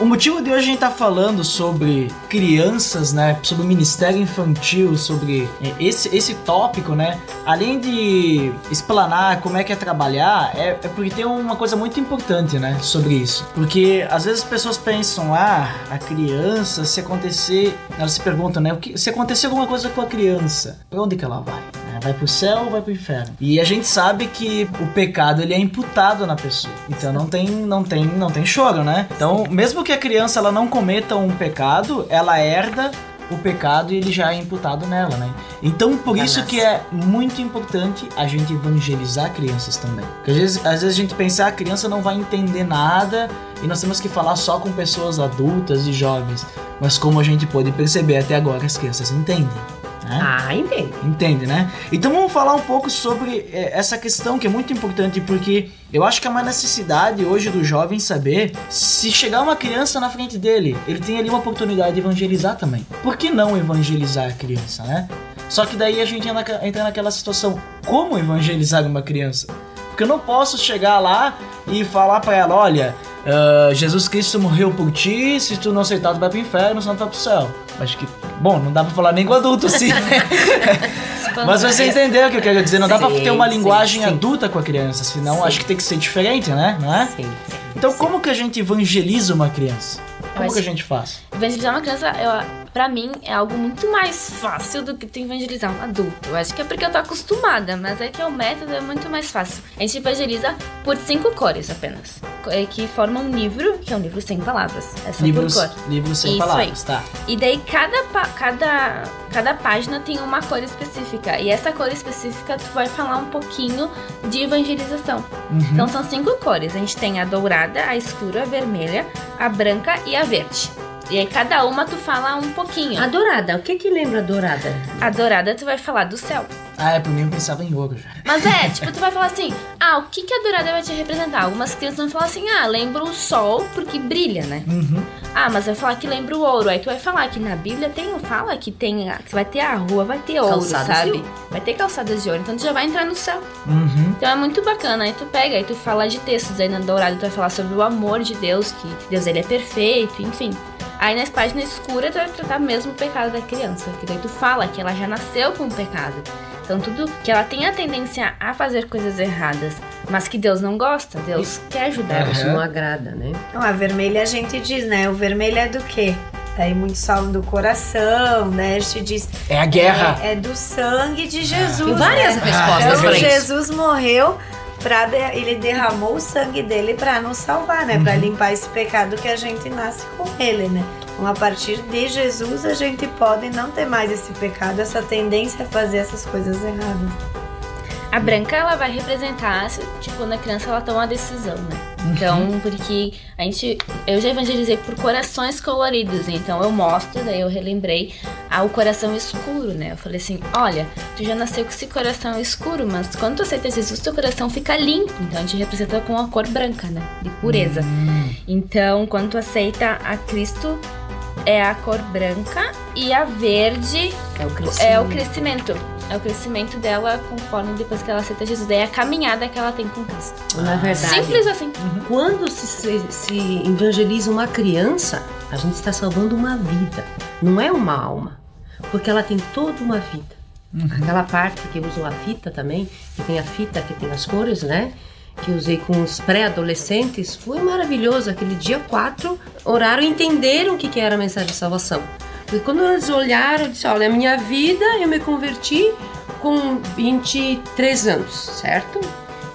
[SPEAKER 4] O motivo de hoje a gente tá falando sobre crianças, né? Sobre o Ministério Infantil, sobre é, esse, esse tópico, né? Além de explanar como é que é trabalhar, é, é porque tem uma coisa muito importante, né? Sobre isso. Porque às vezes as pessoas pensam, ah, a criança, se acontecer. Elas se perguntam, né? O que, se acontecer alguma coisa com a criança, pra onde que ela vai? né? Vai pro céu ou vai pro inferno? E a gente sabe que o pecado ele é imputado na pessoa. Então não tem, não tem, não tem choro, né? Então, mesmo que a criança ela não cometa um pecado, ela herda o pecado e ele já é imputado nela, né? Então, por isso que é muito importante a gente evangelizar crianças também. Porque às vezes, às vezes a gente pensa, "Ah, a criança não vai entender nada e nós temos que falar só com pessoas adultas e jovens. Mas como a gente pode perceber até agora, as crianças entendem. Né?
[SPEAKER 6] Ah, entende.
[SPEAKER 4] Entende, né? Então vamos falar um pouco sobre eh, essa questão que é muito importante, porque eu acho que é uma necessidade hoje do jovem saber se chegar uma criança na frente dele, ele tem ali uma oportunidade de evangelizar também. Por que não evangelizar a criança, né? Só que daí a gente entra entra naquela situação, como evangelizar uma criança? Porque eu não posso chegar lá e falar pra ela, olha, ah, Jesus Cristo morreu por ti, se tu não aceitar tu vai pro inferno, senão tu vai pro céu. Acho que, bom, não dá pra falar nem com adulto assim, né? Mas você entendeu o que eu quero dizer, não dá pra
[SPEAKER 6] Sim,
[SPEAKER 4] ter uma
[SPEAKER 6] sim,
[SPEAKER 4] linguagem
[SPEAKER 6] sim.
[SPEAKER 4] adulta com a criança, senão
[SPEAKER 6] Sim.
[SPEAKER 4] acho que tem que ser diferente, né? Não é?
[SPEAKER 6] Sim.
[SPEAKER 4] Então como que a gente evangeliza uma criança? Como que a gente faz?
[SPEAKER 5] Evangelizar uma criança, eu pra mim é algo muito mais fácil do que tu evangelizar um adulto. Eu acho que é porque eu tô acostumada, mas é que o método é muito mais fácil. A gente evangeliza por cinco cores apenas, é, que formam um livro, que é um livro sem palavras. É só
[SPEAKER 4] Livros,
[SPEAKER 5] por cor.
[SPEAKER 4] livros sem
[SPEAKER 5] Isso
[SPEAKER 4] palavras,
[SPEAKER 5] aí.
[SPEAKER 4] tá?
[SPEAKER 5] E daí cada, cada, cada página tem uma cor específica. E essa cor específica tu vai falar um pouquinho de evangelização.
[SPEAKER 4] Uhum.
[SPEAKER 5] Então são cinco cores. A gente tem a dourada, a escura, a vermelha, a branca e a verde. E aí cada uma tu fala um pouquinho.
[SPEAKER 6] A dourada, o que que lembra a dourada?
[SPEAKER 5] A dourada tu vai falar do céu.
[SPEAKER 4] Ah, é, por mim eu pensava em ouro já.
[SPEAKER 5] Mas é, tipo, tu vai falar assim, ah, o que, que a dourada vai te representar? Algumas crianças vão falar assim, ah, lembra o sol porque brilha, né?
[SPEAKER 4] Uhum.
[SPEAKER 5] Ah, mas vai falar que lembra o ouro. Aí tu vai falar que na Bíblia tem, fala que tem, que vai ter a rua, vai ter ouro,
[SPEAKER 6] Calçadas de
[SPEAKER 5] sabe?
[SPEAKER 6] ouro.
[SPEAKER 5] Vai ter calçadas de ouro, então tu já vai entrar no céu.
[SPEAKER 4] Uhum.
[SPEAKER 5] Então é muito bacana. Aí tu pega, aí tu fala de textos. Aí na dourada tu vai falar sobre o amor de Deus, que Deus ele é perfeito, enfim. Aí nas páginas escuras tu vai tratar mesmo o pecado da criança, que daí tu fala que ela já nasceu com o pecado. Então tudo que ela tem a tendência a fazer coisas erradas, mas que Deus não gosta, Deus quer ajudar ela.
[SPEAKER 6] Isso não agrada, né?
[SPEAKER 7] Não, a vermelha a gente diz, né? O vermelho é do quê? Aí muitos falam do coração, né? A gente diz.
[SPEAKER 4] É a guerra.
[SPEAKER 7] É, é do sangue de Jesus.
[SPEAKER 6] Tem várias
[SPEAKER 7] né?
[SPEAKER 6] respostas
[SPEAKER 7] Então,
[SPEAKER 6] isso.
[SPEAKER 7] Jesus morreu para ele derramou o sangue dele para nos salvar, né? Para limpar esse pecado que a gente nasce com ele, né? Então, a partir de Jesus, a gente pode não ter mais esse pecado, essa tendência a fazer essas coisas erradas.
[SPEAKER 5] A branca, ela vai representar, se, tipo, quando a criança ela toma uma decisão, né? Então, porque a gente. Eu já evangelizei por corações coloridos, então eu mostro, daí eu relembrei ah, o coração escuro, né? Eu falei assim: olha, tu já nasceu com esse coração escuro, mas quando tu aceita Jesus, teu coração fica limpo. Então a gente representa com a cor branca, né? De pureza. Então, quando tu aceita a Cristo, é a cor branca e a verde
[SPEAKER 6] É o crescimento.
[SPEAKER 5] é o crescimento. É o crescimento dela conforme depois que ela aceita Jesus. Daí é a caminhada que ela tem com Cristo.
[SPEAKER 6] Na verdade,
[SPEAKER 5] Simples assim.
[SPEAKER 6] quando se, se, se evangeliza uma criança, a gente está salvando uma vida, não é uma alma, porque ela tem toda uma vida. Aquela parte que usou a fita também, que tem a fita que tem as cores, né? Que usei com os pré-adolescentes, foi maravilhoso. Aquele dia quatro oraram e entenderam o que, era a mensagem de salvação. Porque quando eles olharam, eu disse: Olha, a minha vida, eu me converti com 23 anos, certo?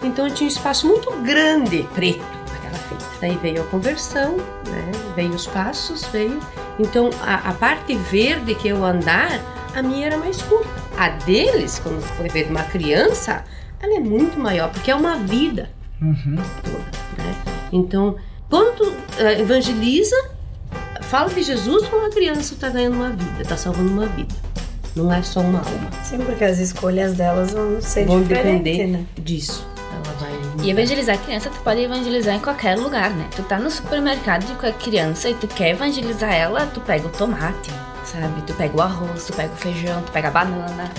[SPEAKER 6] Então eu tinha um espaço muito grande, preto, naquela fita. Daí veio a conversão, né? Veio os passos, veio. Então a, a parte verde que eu andar, a minha era mais curta. A deles, quando foi ver uma criança, ela é muito maior, porque é uma vida
[SPEAKER 4] Uhum.
[SPEAKER 6] toda, né? Então, quando tu eh, evangeliza, fala de Jesus para uma criança, está ganhando uma vida, está salvando uma vida. Não é só uma alma.
[SPEAKER 7] Sim, porque as escolhas delas vão ser
[SPEAKER 6] Vão depender
[SPEAKER 7] né?
[SPEAKER 6] disso. Ela vai.
[SPEAKER 5] E evangelizar a criança, tu pode evangelizar em qualquer lugar, né? Tu tá no supermercado com a criança e tu quer evangelizar ela, tu pega o tomate, sabe? Tu pega o arroz, tu pega o feijão, tu pega a banana,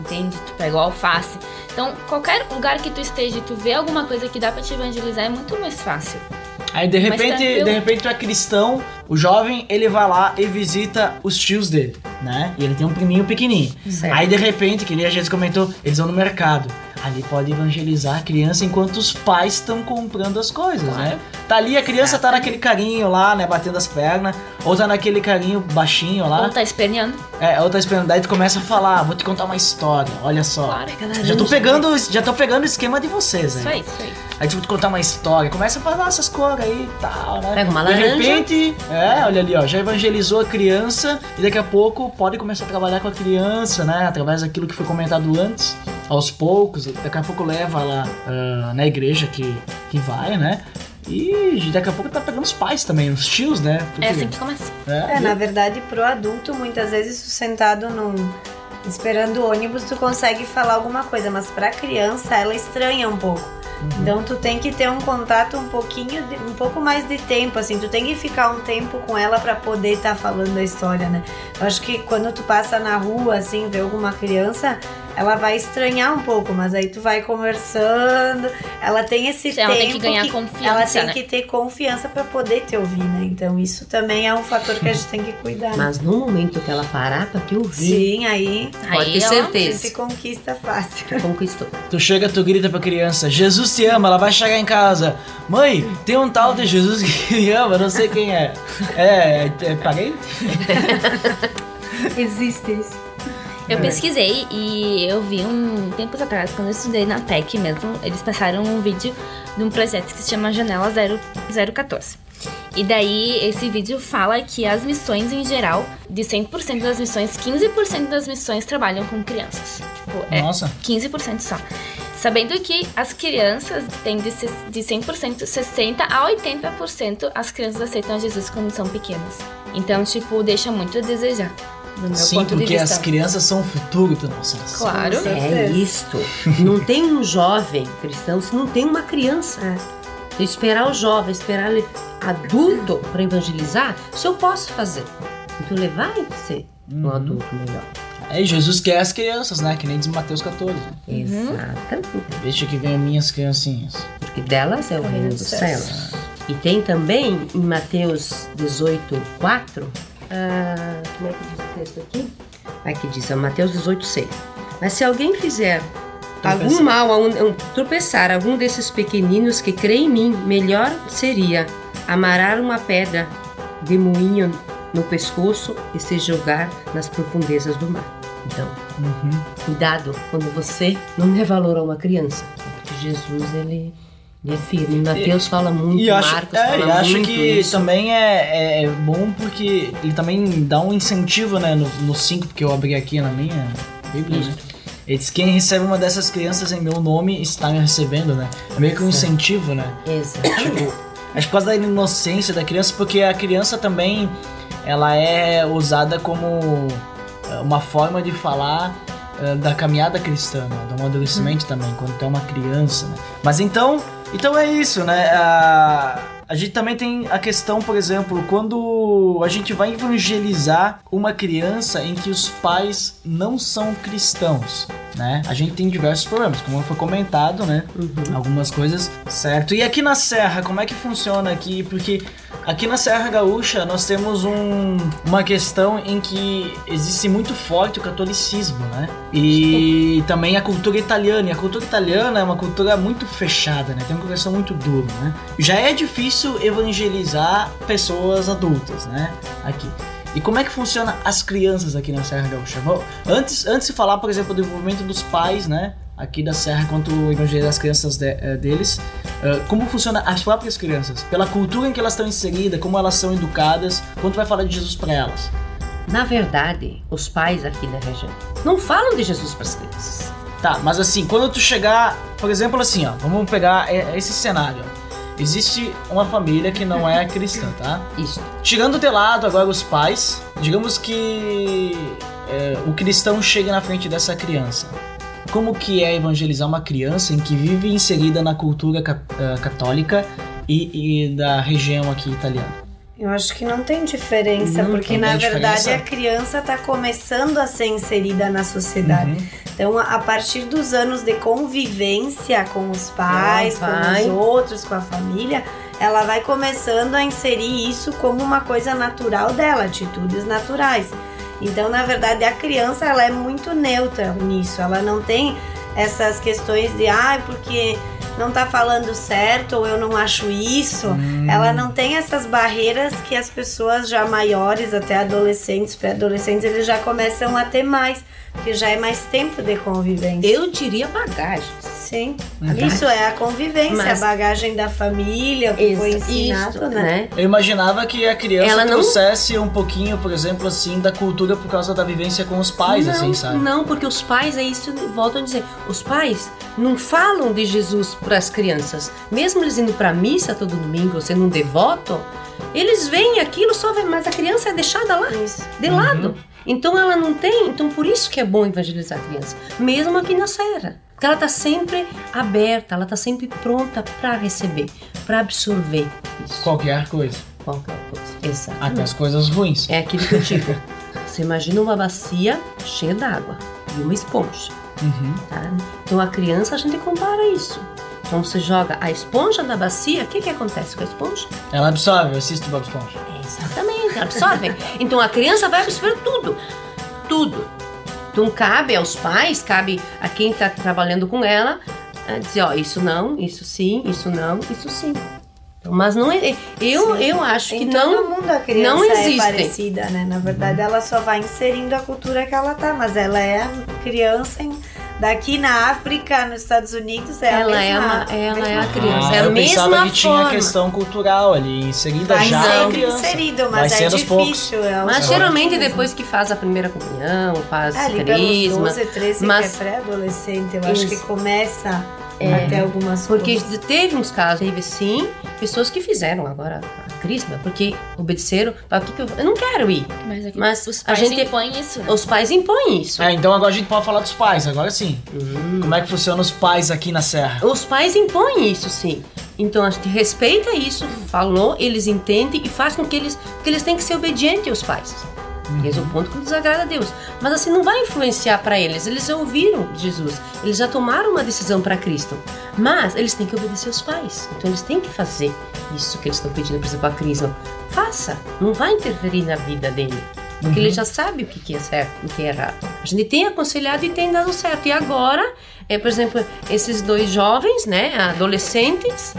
[SPEAKER 5] entende? Tu pega o alface. Então, qualquer lugar que tu esteja e tu vê alguma coisa que dá pra te evangelizar é muito mais fácil.
[SPEAKER 4] Aí de repente, de repente tu é cristão, o jovem ele vai lá e visita os tios dele, né? E ele tem um priminho pequenininho.
[SPEAKER 6] Certo.
[SPEAKER 4] Aí de repente, que nem a gente comentou, eles vão no mercado. Ali pode evangelizar a criança enquanto os pais estão comprando as coisas, né? Tá ali, a criança tá naquele carinho lá, né? Batendo as pernas, ou tá naquele carinho baixinho lá.
[SPEAKER 5] Ou tá esperneando.
[SPEAKER 4] É, ou tá esperando, daí tu começa a falar, "Ah, vou te contar uma história, olha só.
[SPEAKER 5] Claro.
[SPEAKER 4] Já tô pegando, já tô pegando o esquema de vocês,
[SPEAKER 5] Isso
[SPEAKER 4] né?
[SPEAKER 5] aí, isso aí.
[SPEAKER 4] Aí tipo, tu contar uma história, começa a falar essas cores aí e tal, né?
[SPEAKER 6] Pega uma
[SPEAKER 4] De
[SPEAKER 6] laranja.
[SPEAKER 4] repente, é, olha ali, ó, já evangelizou a criança e daqui a pouco pode começar a trabalhar com a criança, né? Através daquilo que foi comentado antes, aos poucos, daqui a pouco leva lá ah, na igreja que, que vai, né? E daqui a pouco tá pegando os pais também, os tios, né? Porque-
[SPEAKER 5] É assim que começa.
[SPEAKER 4] é,
[SPEAKER 7] É, na verdade, pro adulto, muitas vezes, sentado num. esperando o ônibus, tu consegue falar alguma coisa, mas pra criança, ela estranha um pouco. Então tu tem que ter um contato um pouquinho, de- um pouco mais de tempo, assim, tu tem que ficar um tempo com ela pra poder estar falando a história, né? Eu acho que quando tu passa na rua, assim, vê alguma criança, ela vai estranhar um pouco, mas aí tu vai conversando, ela tem esse
[SPEAKER 5] Ela
[SPEAKER 7] tempo
[SPEAKER 5] tem que ganhar confiança,
[SPEAKER 7] ela tem
[SPEAKER 5] né?
[SPEAKER 7] que ter confiança pra poder te ouvir, né? Então isso também é um fator que a gente tem que cuidar. né?
[SPEAKER 6] Mas no momento que ela parar pra te ouvir,
[SPEAKER 7] Sim, aí
[SPEAKER 6] pode
[SPEAKER 5] Aí,
[SPEAKER 6] ter certeza.
[SPEAKER 7] gente conquista fácil.
[SPEAKER 6] que conquistou.
[SPEAKER 4] Tu chega, tu grita pra criança, Jesus te ama, ela vai chegar em casa. Mãe, tem um tal de Jesus que me ama, não sei quem é. É, é, é parente?
[SPEAKER 6] Existe isso.
[SPEAKER 5] Eu pesquisei e eu vi um tempos atrás, quando eu estudei na PEC mesmo, eles passaram um vídeo de um projeto que se chama Janela 0, 014. E daí esse vídeo fala que as missões em geral, de 100% das missões, 15% das missões trabalham com crianças. Tipo, é
[SPEAKER 4] Nossa.
[SPEAKER 5] 15% só. Sabendo que as crianças têm de 100%, 60% a 80% as crianças aceitam Jesus quando são pequenas. Então, tipo, deixa muito a desejar. Do meu
[SPEAKER 4] Sim,
[SPEAKER 5] ponto de
[SPEAKER 4] porque
[SPEAKER 5] vista.
[SPEAKER 4] as crianças são o futuro da nossa nação.
[SPEAKER 5] Claro.
[SPEAKER 6] É isto. Não tem um jovem cristão se não tem uma criança.
[SPEAKER 7] É.
[SPEAKER 6] Então, esperar o jovem, esperar ele adulto para evangelizar, isso eu posso fazer. Então ele vai ser um
[SPEAKER 4] Uhum.
[SPEAKER 6] adulto melhor.
[SPEAKER 4] É, e Jesus quer as crianças, né? Que nem diz Mateus 14. né?
[SPEAKER 6] Exatamente.
[SPEAKER 4] Deixa que venham minhas criancinhas.
[SPEAKER 6] Porque delas é o reino dos céus. E tem também em Mateus 18, 4. Ah, como é que diz o texto aqui? Aqui diz, é Mateus 18, 6. Mas se alguém fizer algum
[SPEAKER 4] Tropeçar.
[SPEAKER 6] mal, a um, um- tropeçar algum desses pequeninos que creem em mim, melhor seria amarrar uma pedra de moinho no pescoço e se jogar nas profundezas do mar. Então,
[SPEAKER 4] Uhum.
[SPEAKER 6] cuidado quando você não dá valor a uma criança. Porque Jesus, ele, é firme. Mateus fala muito,
[SPEAKER 4] E acho,
[SPEAKER 6] Marcos
[SPEAKER 4] é,
[SPEAKER 6] fala
[SPEAKER 4] e acho
[SPEAKER 6] muito
[SPEAKER 4] que
[SPEAKER 6] isso.
[SPEAKER 4] também é, é bom porque ele também dá um incentivo, né? No 5, porque eu abri aqui na minha Bíblia, né? Ele diz, quem recebe uma dessas crianças em meu nome está me recebendo, né? É meio que um incentivo, né?
[SPEAKER 6] Exato.
[SPEAKER 4] Tipo, acho por causa da inocência da criança, porque a criança também, ela é usada como é, uma forma de falar é, da caminhada cristã, né? do amadurecimento também, quando tu é uma criança, né? Mas então, então é isso, né? A, a gente também tem a questão, por exemplo, quando a gente vai evangelizar uma criança em que os pais não são cristãos, né? A gente tem diversos problemas, como foi comentado, né?
[SPEAKER 6] Uhum.
[SPEAKER 4] algumas coisas, certo? E aqui na Serra, como é que funciona aqui? Porque aqui na Serra Gaúcha nós temos um, uma questão em que existe muito forte o catolicismo, né? E também a cultura italiana. E a cultura italiana é uma cultura muito fechada, né? Tem uma coração muito duro, né? Já é difícil evangelizar pessoas adultas, né? Aqui. E como é que funciona as crianças aqui na Serra Gaúcha? Antes, antes de falar, por exemplo, do envolvimento dos pais, né? Aqui da Serra, quanto o evangelho das crianças de- eh, deles, eh, como funciona as próprias crianças? Pela cultura em que elas estão inseridas, como elas são educadas, quanto vai falar de Jesus para elas?
[SPEAKER 6] Na verdade, os pais aqui da região não falam de Jesus para as crianças.
[SPEAKER 4] Tá, mas assim, quando tu chegar, por exemplo, assim, ó, vamos pegar eh, esse cenário. Existe uma família que não é cristã, tá?
[SPEAKER 6] Isso.
[SPEAKER 4] Tirando de lado agora os pais, digamos que é, o cristão chega na frente dessa criança. Como que é evangelizar uma criança em que vive inserida na cultura ca- eh, católica e, e da região aqui italiana?
[SPEAKER 7] Eu acho que não tem diferença,
[SPEAKER 6] Não
[SPEAKER 7] porque
[SPEAKER 4] tem
[SPEAKER 7] na
[SPEAKER 4] diferença.
[SPEAKER 7] verdade a criança está começando a ser inserida na sociedade.
[SPEAKER 4] Uhum.
[SPEAKER 7] Então, a partir dos anos de convivência com os pais,
[SPEAKER 6] Com
[SPEAKER 7] os outros, com a família, ela vai começando a inserir isso como uma coisa natural dela, atitudes naturais. Então, na verdade, a criança ela é muito neutra nisso. Ela não tem essas questões de, ai, porque não tá falando certo ou eu não acho isso.
[SPEAKER 4] Hum.
[SPEAKER 7] Ela não tem essas barreiras que as pessoas já maiores, até adolescentes, pré-adolescentes, eles já começam a ter mais, porque já é mais tempo de convivência.
[SPEAKER 6] Eu diria bagagem.
[SPEAKER 7] Sim.
[SPEAKER 4] Uhum.
[SPEAKER 7] Isso é a convivência,
[SPEAKER 6] Mas-
[SPEAKER 7] a bagagem da família, o que foi
[SPEAKER 6] Isso,
[SPEAKER 7] ensinado,
[SPEAKER 6] isso,
[SPEAKER 7] né?
[SPEAKER 4] Eu imaginava que a criança
[SPEAKER 6] Ela não-
[SPEAKER 4] trouxesse um pouquinho, por exemplo, assim, da cultura por causa da vivência com os pais,
[SPEAKER 6] não,
[SPEAKER 4] assim, sabe?
[SPEAKER 6] Não, porque os pais, é isso, voltam a dizer, os pais não falam de Jesus para as crianças. Mesmo eles indo para missa todo domingo, sendo um devoto, eles veem aquilo só, vê- mas a criança é deixada lá,
[SPEAKER 7] Isso.
[SPEAKER 6] de
[SPEAKER 4] Uhum.
[SPEAKER 6] lado. Então ela não tem, então por isso que é bom evangelizar a criança, mesmo aqui na serra. Porque ela está sempre aberta, ela está sempre pronta para receber, para absorver isso,
[SPEAKER 4] Qualquer coisa.
[SPEAKER 6] qualquer coisa. Exato.
[SPEAKER 4] Até as coisas ruins.
[SPEAKER 6] É aquilo que eu digo. Você imagina uma bacia cheia d'água e uma esponja.
[SPEAKER 4] Uhum.
[SPEAKER 6] tá? Então a criança a gente compara isso. Então você joga a esponja na bacia, o que, que acontece com a esponja?
[SPEAKER 4] Ela absorve, eu assisto o Bob Esponja.
[SPEAKER 6] Exatamente, absorve. então a criança vai absorver tudo. Tudo. Então cabe aos pais, cabe a quem está trabalhando com ela, eh, dizer, ó, isso não, isso sim, isso não, isso sim. Então, mas não é. Eu,
[SPEAKER 7] Sim.
[SPEAKER 6] eu acho que
[SPEAKER 7] em
[SPEAKER 6] não.
[SPEAKER 7] todo mundo a criança
[SPEAKER 6] não
[SPEAKER 7] é
[SPEAKER 6] existem.
[SPEAKER 7] parecida, né? Na verdade, ela só vai inserindo a cultura que ela tá, mas ela é a criança em- daqui na África, nos Estados Unidos, é
[SPEAKER 6] Ela
[SPEAKER 7] a
[SPEAKER 6] é
[SPEAKER 7] mesma.
[SPEAKER 6] uma- ela é a criança.
[SPEAKER 4] Ah,
[SPEAKER 6] É a
[SPEAKER 4] eu pensava
[SPEAKER 6] mesma
[SPEAKER 4] que tinha a
[SPEAKER 6] forma.
[SPEAKER 4] questão cultural ali inserida
[SPEAKER 7] Vai
[SPEAKER 4] já criança.
[SPEAKER 7] inserido,
[SPEAKER 4] Vai
[SPEAKER 7] mas é
[SPEAKER 4] aos poucos.
[SPEAKER 7] difícil. É
[SPEAKER 6] Mas geralmente depois que faz a primeira comunhão, faz
[SPEAKER 7] É, ali pelos
[SPEAKER 6] crisma.
[SPEAKER 7] 12, 13,
[SPEAKER 6] mas-
[SPEAKER 7] que é pré-adolescente, eu acho
[SPEAKER 6] Isso.
[SPEAKER 7] que começa
[SPEAKER 6] É.
[SPEAKER 7] a ter algumas
[SPEAKER 6] Porque
[SPEAKER 7] coisas.
[SPEAKER 6] teve uns casos, teve sim, pessoas que fizeram agora a crisma, porque obedeceram. Ah, o que que eu, eu não quero ir.
[SPEAKER 5] Mas, aqui,
[SPEAKER 6] Mas
[SPEAKER 5] os
[SPEAKER 6] a
[SPEAKER 5] pais
[SPEAKER 6] gente-
[SPEAKER 5] impõem isso, né?
[SPEAKER 6] Os pais impõem isso.
[SPEAKER 4] É, então agora a gente pode falar dos pais, agora sim. Como é que funcionam os pais aqui na Serra?
[SPEAKER 6] Os pais impõem isso, sim. Então a gente respeita isso, falou, eles entendem e faz com que eles. Porque eles têm que ser obedientes aos pais. Esse é o ponto que desagrada a Deus. Mas assim, não vai influenciar para eles. Eles já ouviram Jesus. Eles já tomaram uma decisão para Cristo. Mas eles têm que obedecer aos pais. Então eles têm que fazer isso que eles estão pedindo, por exemplo, a Crisma. Faça. Não vai interferir na vida dele. Porque ele já sabe o que que é certo e o que é errado. A gente tem aconselhado e tem dado certo. E agora, é, por exemplo, esses dois jovens, né, adolescentes,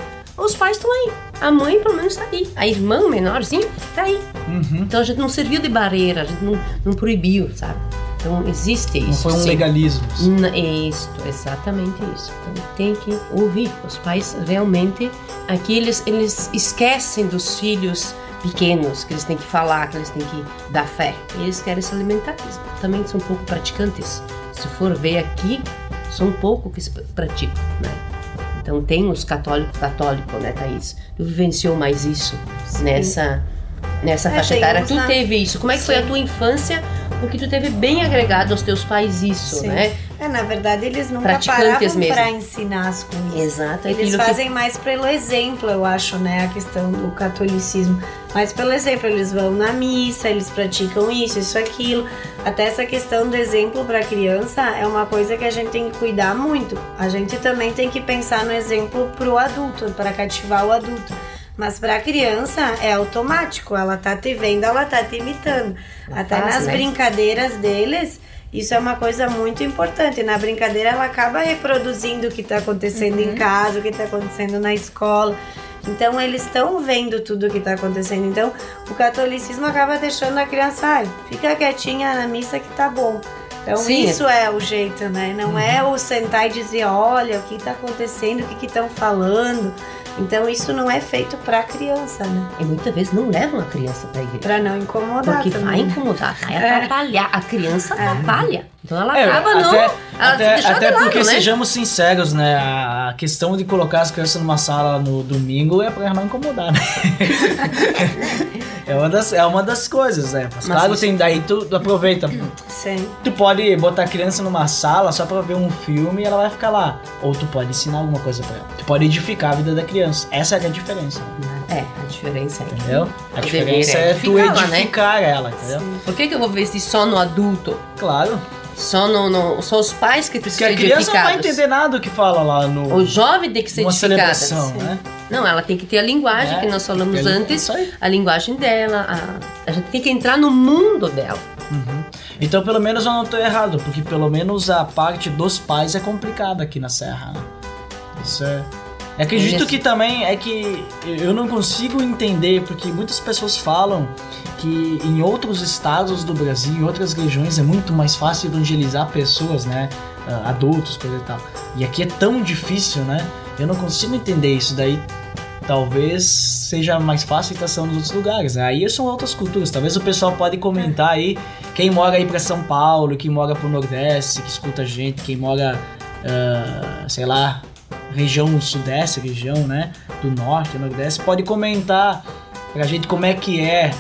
[SPEAKER 6] os pais estão aí. A mãe, pelo menos, está aí. A irmã menorzinha está aí.
[SPEAKER 4] Uhum.
[SPEAKER 6] Então a gente não serviu de barreira, a gente não, não proibiu, sabe? Então existe
[SPEAKER 4] Não
[SPEAKER 6] isso.
[SPEAKER 4] foi um
[SPEAKER 6] sim.
[SPEAKER 4] legalismo.
[SPEAKER 6] N- Isso, exatamente isso. Então tem que ouvir. Os pais realmente aqui eles, eles esquecem dos filhos pequenos, que eles têm que falar, que eles têm que dar fé. Eles querem se alimentar. Eles também são um pouco praticantes. Se for ver aqui, são um pouco que se praticam, né? Então tem os católicos, católico, né, Thaís? Tu vivenciou mais isso nessa nessa
[SPEAKER 7] É,
[SPEAKER 6] faixa etária. Tu teve isso? Como é que foi a
[SPEAKER 7] Sim.
[SPEAKER 6] tua infância? Porque tu teve bem agregado aos teus pais isso,
[SPEAKER 7] Sim.
[SPEAKER 6] né?
[SPEAKER 7] É, na verdade, eles nunca paravam para ensinar as coisas.
[SPEAKER 6] Exato.
[SPEAKER 7] Eles
[SPEAKER 6] aquilo que-
[SPEAKER 7] fazem mais pelo exemplo, eu acho, né? A questão do catolicismo. Mas pelo exemplo, eles vão na missa, eles praticam isso, isso, aquilo. Até essa questão do exemplo para criança é uma coisa que a gente tem que cuidar muito. A gente também tem que pensar no exemplo pro adulto, para cativar o adulto. Mas para criança é automático, ela tá te vendo, ela tá te imitando.
[SPEAKER 6] Ela
[SPEAKER 7] Até
[SPEAKER 6] faz,
[SPEAKER 7] nas
[SPEAKER 6] né?
[SPEAKER 7] brincadeiras deles, isso é uma coisa muito importante. Na brincadeira, ela acaba reproduzindo o que está acontecendo em casa, o que está acontecendo na escola. Então, eles estão vendo tudo o que está acontecendo. Então, o catolicismo acaba deixando a criança, ai, fica quietinha na missa que tá bom. Então,
[SPEAKER 6] Sim.
[SPEAKER 7] isso é o jeito, né? Não é o sentar e dizer, olha, o que está acontecendo, o que estão falando. Então, isso não é feito para criança, né?
[SPEAKER 6] E muitas vezes não levam a criança pra igreja.
[SPEAKER 7] Para não incomodar
[SPEAKER 6] Porque vai
[SPEAKER 7] também. né?
[SPEAKER 6] incomodar, vai
[SPEAKER 7] É.
[SPEAKER 6] atrapalhar. A criança atrapalha. Então ela
[SPEAKER 4] É,
[SPEAKER 6] acaba não.
[SPEAKER 4] até,
[SPEAKER 6] ela
[SPEAKER 4] até, até
[SPEAKER 6] de lado,
[SPEAKER 4] porque,
[SPEAKER 6] né?
[SPEAKER 4] sejamos sinceros, né? A questão de colocar as crianças numa sala no domingo é pra não incomodar, né? é, uma das, é uma das coisas, né? Mas,
[SPEAKER 6] Mas
[SPEAKER 4] claro,
[SPEAKER 6] isso-
[SPEAKER 4] tem daí tu, tu aproveita.
[SPEAKER 7] Sim.
[SPEAKER 4] Tu pode botar a criança numa sala só pra ver um filme e ela vai ficar lá. Ou tu pode ensinar alguma coisa pra ela. Tu pode edificar a vida da criança. Essa é a diferença,
[SPEAKER 6] É, a diferença é.
[SPEAKER 4] entendeu? A
[SPEAKER 6] O
[SPEAKER 4] diferença
[SPEAKER 6] é
[SPEAKER 4] é tu
[SPEAKER 6] né?
[SPEAKER 4] edificar ela, entendeu?
[SPEAKER 6] Por que, que eu vou ver isso só no adulto?
[SPEAKER 4] Claro.
[SPEAKER 6] Só no, no- só os pais que
[SPEAKER 4] Porque
[SPEAKER 6] precisam
[SPEAKER 4] a
[SPEAKER 6] ser
[SPEAKER 4] criança não vai
[SPEAKER 6] edificados.
[SPEAKER 4] entender nada do que fala lá no.
[SPEAKER 6] O jovem tem que ser
[SPEAKER 4] uma
[SPEAKER 6] edificado.
[SPEAKER 4] né?
[SPEAKER 6] Não, ela tem que ter a linguagem
[SPEAKER 4] É,
[SPEAKER 6] que nós falamos antes,
[SPEAKER 4] aí.
[SPEAKER 6] a linguagem dela, a, a gente tem que entrar no mundo dela.
[SPEAKER 4] Uhum. Então, pelo menos eu não tô errado, porque pelo menos a parte dos pais é complicada aqui na Serra, né? Isso é. Eu acredito que também é que eu não consigo entender, porque muitas pessoas falam que em outros estados do Brasil, em outras regiões, é muito mais fácil evangelizar pessoas, né? Ah, Adultos, coisa e tal. E aqui é tão difícil, né? Eu não consigo entender isso. Daí talvez seja mais fácil que são nos outros lugares. né? Aí são outras culturas. Talvez o pessoal pode comentar aí, quem mora aí pra São Paulo, quem mora pro Nordeste, que escuta a gente, quem mora, ah, sei lá, região Sudeste, região, né, do Norte, Nordeste, pode comentar pra gente como é que é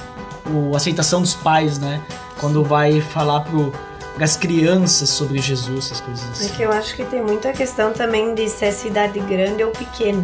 [SPEAKER 4] a aceitação dos pais, né, quando vai falar pro as crianças sobre Jesus, essas coisas assim.
[SPEAKER 7] que eu acho que tem muita questão também de se é cidade grande ou pequena.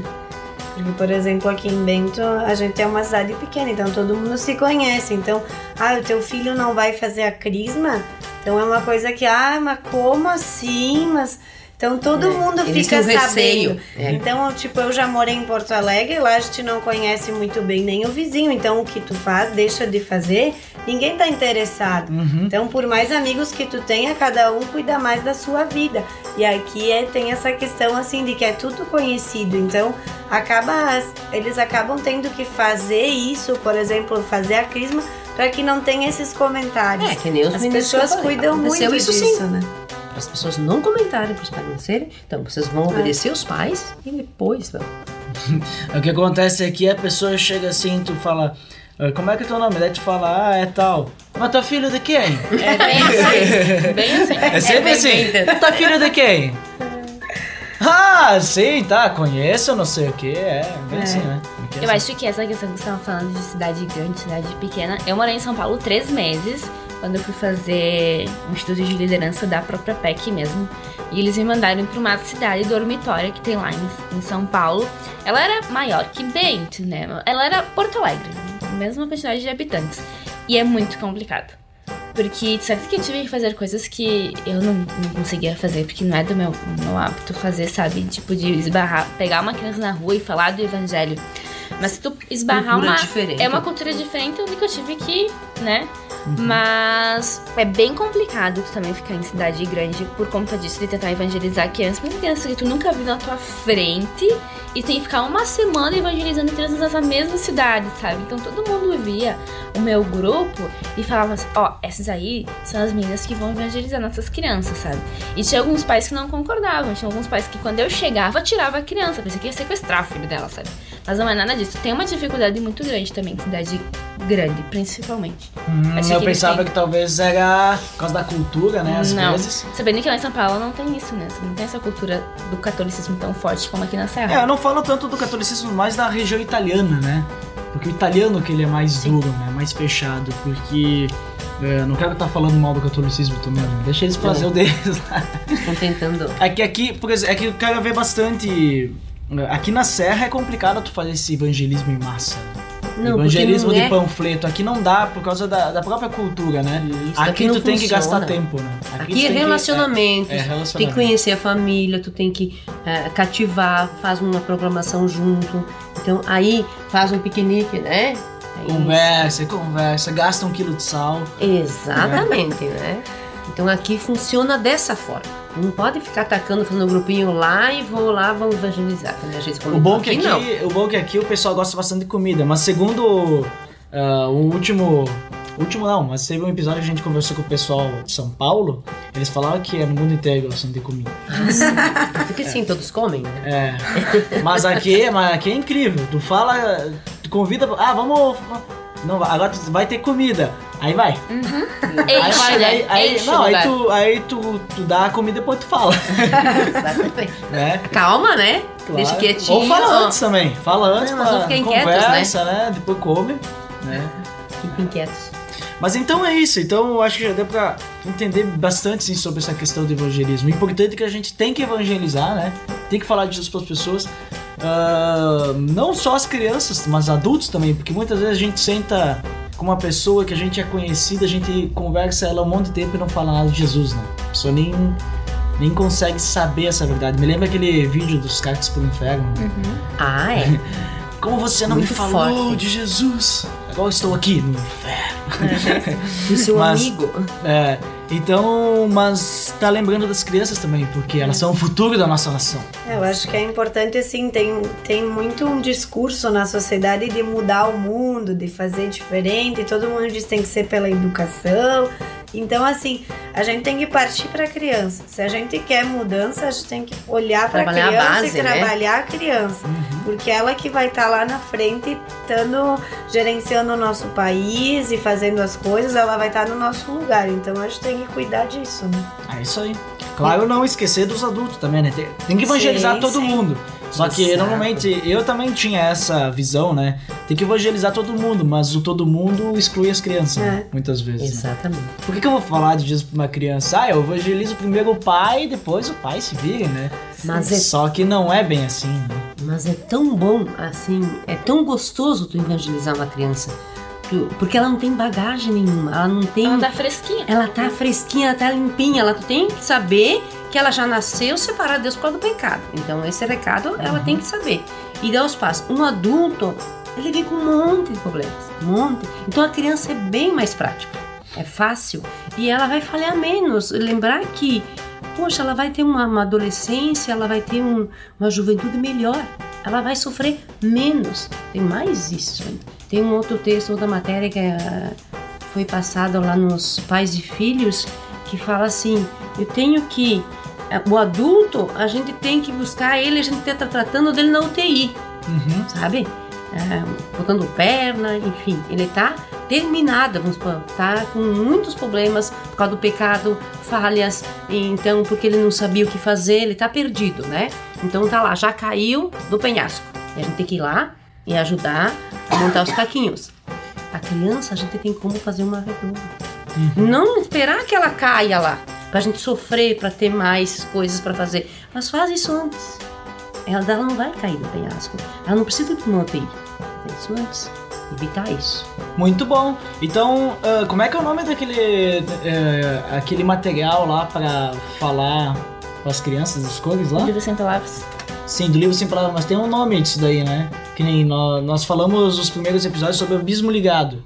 [SPEAKER 7] Porque, por exemplo, aqui em Bento, a gente é uma cidade pequena, então todo mundo se conhece. Então, ah, o teu filho não vai fazer a crisma, Então é uma coisa que, ah, mas como assim? Mas então todo
[SPEAKER 6] É,
[SPEAKER 7] mundo
[SPEAKER 6] eles
[SPEAKER 7] fica
[SPEAKER 6] têm receio.
[SPEAKER 7] sabendo.
[SPEAKER 6] É.
[SPEAKER 7] Então, tipo, eu já morei em Porto Alegre, lá a gente não conhece muito bem nem o vizinho. Então o que tu faz, deixa de fazer, ninguém tá interessado.
[SPEAKER 4] Uhum.
[SPEAKER 7] Então, por mais amigos que tu tenha, cada um cuida mais da sua vida. E aqui é, tem essa questão assim de que é tudo conhecido. Então, acaba eles acabam tendo que fazer isso, por exemplo, fazer a crisma para que não tenha esses comentários.
[SPEAKER 6] É, que nem os
[SPEAKER 7] As pessoas cuidam muito
[SPEAKER 6] isso
[SPEAKER 7] disso,
[SPEAKER 6] sim.
[SPEAKER 7] né?
[SPEAKER 6] Para as pessoas não comentarem, para os pais não serem. Então, vocês
[SPEAKER 7] É.
[SPEAKER 6] vão obedecer os pais e depois vão.
[SPEAKER 4] O que acontece aqui é a pessoa chega assim, tu fala, "Ah, como é que é teu nome? Daí tu fala, ah, é tal. Mas tua filha de quem?
[SPEAKER 5] É bem assim. Bem assim.
[SPEAKER 4] É sempre
[SPEAKER 6] bem
[SPEAKER 4] assim.
[SPEAKER 6] feita.
[SPEAKER 4] Tua filha de quem? Ah, sim, tá, conheço, não sei o que, é, bem
[SPEAKER 7] É.
[SPEAKER 4] assim, né? Bem
[SPEAKER 5] Eu
[SPEAKER 4] assim.
[SPEAKER 5] acho que essa questão que você estava falando de cidade grande, cidade pequena. Eu morei em São Paulo três meses, quando eu fui fazer um estudo de liderança da própria PEC mesmo. E eles me mandaram para uma cidade dormitória que tem lá em, em São Paulo. Ela era maior que Bento, né? Ela era Porto Alegre, mesma quantidade de habitantes. E é muito complicado. Porque certo que eu tive que fazer coisas que eu não, não conseguia fazer, porque não é do meu, meu hábito fazer, sabe? Tipo, de esbarrar, pegar uma criança na rua e falar do evangelho. Mas se tu esbarrar
[SPEAKER 6] Cultura
[SPEAKER 5] uma.
[SPEAKER 6] diferente.
[SPEAKER 5] É uma cultura diferente onde que eu tive que, né? Mas é bem complicado tu também ficar em cidade grande por conta disso, de tentar evangelizar crianças. Muita criança que tu nunca viu na tua frente e tem que ficar uma semana evangelizando crianças nessa mesma cidade, sabe? Então todo mundo via o meu grupo e falava assim: ó, essas aí são as meninas que vão evangelizar nossas crianças, sabe? E tinha alguns pais que não concordavam, tinha alguns pais que quando eu chegava tirava a criança, pensei que ia sequestrar o filho dela, sabe? Mas não é nada disso. Tem uma dificuldade muito grande também em cidade grande, principalmente.
[SPEAKER 4] Hum,
[SPEAKER 5] Achei
[SPEAKER 4] eu pensava que talvez era por causa da cultura, né, às
[SPEAKER 5] não.
[SPEAKER 4] vezes.
[SPEAKER 5] Sabendo que lá em São Paulo não tem isso, né? Não tem essa cultura do catolicismo tão forte como aqui na
[SPEAKER 4] É,
[SPEAKER 5] Serra.
[SPEAKER 4] eu não falo tanto do catolicismo, mais da região italiana, né? Porque o italiano que ele é mais
[SPEAKER 5] Sim.
[SPEAKER 4] duro, né? Mais fechado, porque... é, não quero estar falando mal do catolicismo também, né? deixa eles fazer o deles lá.
[SPEAKER 6] Estão tentando.
[SPEAKER 4] É que aqui, por exemplo, é que eu quero ver bastante. Aqui na Serra é complicado tu fazer esse evangelismo em massa.
[SPEAKER 6] Não,
[SPEAKER 4] evangelismo de
[SPEAKER 6] não é.
[SPEAKER 4] panfleto. Aqui não dá por causa da, da própria cultura, né?
[SPEAKER 6] Isso,
[SPEAKER 4] aqui
[SPEAKER 6] aqui
[SPEAKER 4] tu tem que gastar tempo, né?
[SPEAKER 6] Aqui
[SPEAKER 4] tem
[SPEAKER 6] é
[SPEAKER 4] que-
[SPEAKER 6] relacionamento.
[SPEAKER 4] É, é
[SPEAKER 6] Tu tem
[SPEAKER 4] relacionamento.
[SPEAKER 6] que conhecer a família, tu tem que eh, cativar, faz uma programação junto. Então aí faz um piquenique, né? Aí-
[SPEAKER 4] Conversa, conversa, gasta um quilo de sal.
[SPEAKER 6] Exatamente, né? Então aqui funciona dessa forma. Não pode ficar atacando, fazendo um grupinho lá e vou lá, vamos evangelizar.
[SPEAKER 4] O bom, que
[SPEAKER 6] aqui, não.
[SPEAKER 4] o bom que aqui o pessoal gosta bastante de comida, mas segundo ah, o último. Último não, mas teve um episódio que a gente conversou com o pessoal de São Paulo, eles falaram que é no mundo inteiro gostam de comida.
[SPEAKER 6] Porque sim, todos comem, né?
[SPEAKER 4] É. Mas aqui, mas aqui é incrível. Tu fala, tu convida, ah, vamos. Não, agora tu vai ter comida. Aí vai. aí
[SPEAKER 5] né?
[SPEAKER 4] aí, aí-
[SPEAKER 5] Enche
[SPEAKER 4] não, aí tu, aí tu, tu dá a comida e depois tu fala,
[SPEAKER 6] Exatamente.
[SPEAKER 4] né?
[SPEAKER 6] Calma, né?
[SPEAKER 4] Claro.
[SPEAKER 6] Deixa quietinho.
[SPEAKER 4] Ou fala antes também. Fala antes,
[SPEAKER 6] Não,
[SPEAKER 4] pra-
[SPEAKER 6] ficar inquietos,
[SPEAKER 4] conversa, né? Depois come, né?
[SPEAKER 6] Fiquem quietos.
[SPEAKER 4] Mas então é isso. Então eu acho que já deu pra entender bastante sim, sobre essa questão do evangelismo. O importante é que a gente tem que evangelizar, né? Tem que falar de Jesus para as pessoas. Ah, não só as crianças, mas adultos também. Porque muitas vezes a gente senta com uma pessoa que a gente é conhecida, a gente conversa ela um monte de tempo e não fala nada de Jesus, né? A pessoa nem, nem consegue saber essa verdade. Me lembra aquele vídeo dos cartas pro inferno. né?
[SPEAKER 6] Ah, é.
[SPEAKER 4] Como você não
[SPEAKER 6] Muito
[SPEAKER 4] me falou
[SPEAKER 6] forte.
[SPEAKER 4] de Jesus? Agora estou aqui no inferno.
[SPEAKER 6] O seu
[SPEAKER 4] Mas-
[SPEAKER 6] amigo.
[SPEAKER 4] É, então, mas tá lembrando das crianças também, porque elas são o futuro da nossa nação.
[SPEAKER 7] Eu acho que é importante, assim, tem, tem muito um discurso na sociedade de mudar o mundo, de fazer diferente, todo mundo diz que tem que ser pela educação. Então, assim, a gente tem que partir para a criança. Se a gente quer mudança, a gente tem que olhar para a criança
[SPEAKER 6] base,
[SPEAKER 7] e
[SPEAKER 6] né?
[SPEAKER 7] trabalhar a criança. Porque ela que vai estar lá na frente, estando, gerenciando o nosso país e fazendo as coisas, ela vai estar no nosso lugar. Então, a gente tem que cuidar disso, né?
[SPEAKER 4] É isso aí. Claro, não esquecer dos adultos também, né? Tem, tem que evangelizar
[SPEAKER 7] Sim,
[SPEAKER 4] todo
[SPEAKER 7] sim.
[SPEAKER 4] mundo. Só que
[SPEAKER 6] Exato.
[SPEAKER 4] normalmente eu também tinha essa visão, né? Tem que evangelizar todo mundo, mas o todo mundo exclui as crianças, né?
[SPEAKER 7] É.
[SPEAKER 4] muitas vezes. né?
[SPEAKER 6] Exatamente.
[SPEAKER 4] Por que, que eu vou falar de Jesus pra uma criança? Ah, eu evangelizo primeiro o pai e depois o pai se vira, né?
[SPEAKER 6] Mas é,
[SPEAKER 4] Só que não é bem assim, né?
[SPEAKER 6] mas é tão bom, assim, é tão gostoso tu evangelizar uma criança. Porque ela não tem bagagem nenhuma, ela não tem.
[SPEAKER 5] Ela tá fresquinha.
[SPEAKER 6] Ela tá fresquinha, ela tá limpinha. Ela tem que saber que ela já nasceu separada de Deus por causa do pecado. Então, esse recado ela tem que saber. E dar os passos. Um adulto, ele vem com um monte de problemas. Um monte. Então, a criança é bem mais prática. É fácil. E ela vai falhar menos. Lembrar que, poxa, ela vai ter uma, uma adolescência, ela vai ter um- uma juventude melhor. Ela vai sofrer menos. Tem mais isso. Tem um outro texto, outra matéria que é foi passado lá nos pais e filhos que fala assim: eu tenho que eh, o adulto a gente tem que buscar ele, a gente tá tratando dele na UTI,
[SPEAKER 4] Uhum.
[SPEAKER 6] sabe? É, botando perna, enfim, ele tá terminado, vamos supor, tá com muitos problemas por causa do pecado, falhas, então porque ele não sabia o que fazer, ele tá perdido, né? Então tá lá, já caiu do penhasco. E a gente tem que ir lá e ajudar a montar os caquinhos. A criança, a gente tem como fazer uma redonda. Não esperar que ela caia lá, pra gente sofrer, pra ter mais coisas pra fazer. Mas faz isso antes. Ela, ela não vai cair no penhasco. Ela não precisa de uma UTI. Faz isso antes. Evitar isso.
[SPEAKER 4] Muito bom. Então, ah, como é que é o nome daquele eh, aquele material lá pra falar com as crianças das cores lá?
[SPEAKER 5] Livro sem palavras.
[SPEAKER 4] Sim, do livro sem palavras, mas tem um nome disso daí, né? Que nem nós, nós falamos nos primeiros episódios sobre o abismo ligado.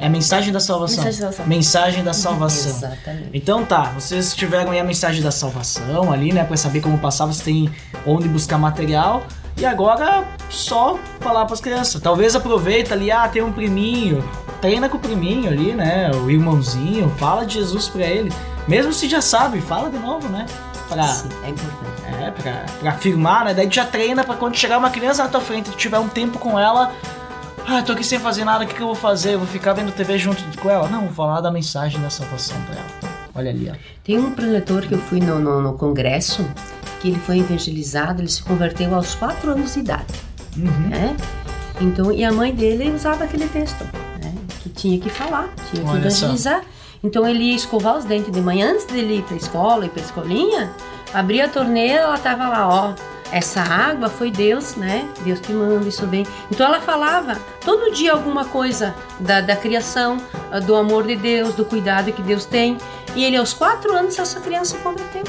[SPEAKER 4] É a mensagem da salvação.
[SPEAKER 5] Mensagem da salvação.
[SPEAKER 4] Mensagem da salvação.
[SPEAKER 6] Exatamente.
[SPEAKER 4] Então tá, vocês tiveram aí a mensagem da salvação ali, né? Pra saber como passar, você tem onde buscar material. E agora só falar pras crianças. Talvez aproveita ali, ah, tem um priminho. Treina com o priminho ali, né? O irmãozinho, fala de Jesus pra ele. Mesmo se já sabe, fala de novo, né? Pra,
[SPEAKER 6] Sim, é importante.
[SPEAKER 4] é, pra, pra afirmar, né? Daí tu já treina pra quando chegar uma criança na tua frente, tu tiver um tempo com ela. Ah, tô aqui sem fazer nada, o que, que eu vou fazer? Eu vou ficar vendo TV junto com ela? Não, vou falar da mensagem da salvação pra ela. Olha ali, ó.
[SPEAKER 6] Tem um preletor que eu fui no, no, no congresso, que ele foi evangelizado, ele se converteu aos 4 anos de idade.
[SPEAKER 4] Uhum.
[SPEAKER 6] né? Então, e a mãe dele usava aquele texto, né? Que tinha que falar, tinha que
[SPEAKER 4] Olha só.
[SPEAKER 6] evangelizar. Então ele ia escovar os dentes de manhã antes dele ir pra escola e pra escolinha, abria a torneira, ela tava lá, ó. Essa água foi Deus, né? Deus que manda, isso vem. Então ela falava todo dia alguma coisa da, da criação, ah, do amor de Deus, do cuidado que Deus tem. E ele, aos quatro anos, essa criança se converteu.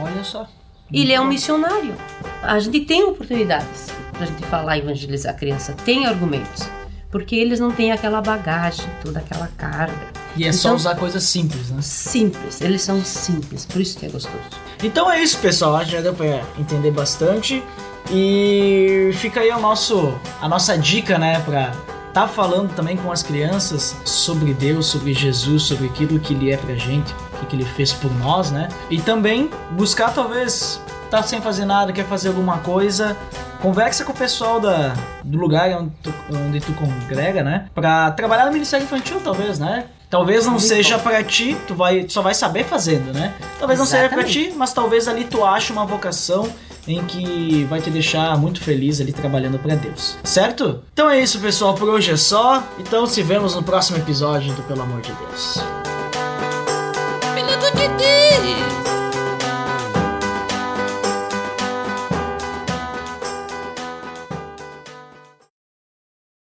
[SPEAKER 4] Olha só.
[SPEAKER 6] Ele é um missionário. A gente tem oportunidades pra gente falar e evangelizar a criança. Tem argumentos. Porque eles não têm aquela bagagem, toda aquela carga.
[SPEAKER 4] E é só
[SPEAKER 6] Então-
[SPEAKER 4] usar coisas simples, né?
[SPEAKER 6] Simples, eles são simples, por isso que é gostoso.
[SPEAKER 4] Então é isso, pessoal. Acho que já deu pra entender bastante. E fica aí o nosso, a nossa dica, né? Pra tá falando também com as crianças sobre Deus, sobre Jesus, sobre aquilo que Ele é pra gente, o que, que Ele fez por nós, né? E também buscar, talvez, tá sem fazer nada, quer fazer alguma coisa. Conversa com o pessoal da, do lugar onde tu, onde tu congrega, né? Pra trabalhar no Ministério Infantil, talvez, né? Talvez não seja pra ti, tu vai, tu só vai saber fazendo, né? Talvez não seja pra
[SPEAKER 6] Exatamente.
[SPEAKER 4] ti, mas talvez ali tu ache uma vocação em que vai te deixar muito feliz ali trabalhando pra Deus, certo? Então é isso, pessoal, por hoje é só. Então se vemos no próximo episódio do Pelo Amor de Deus.
[SPEAKER 2] Pelo amor de Deus.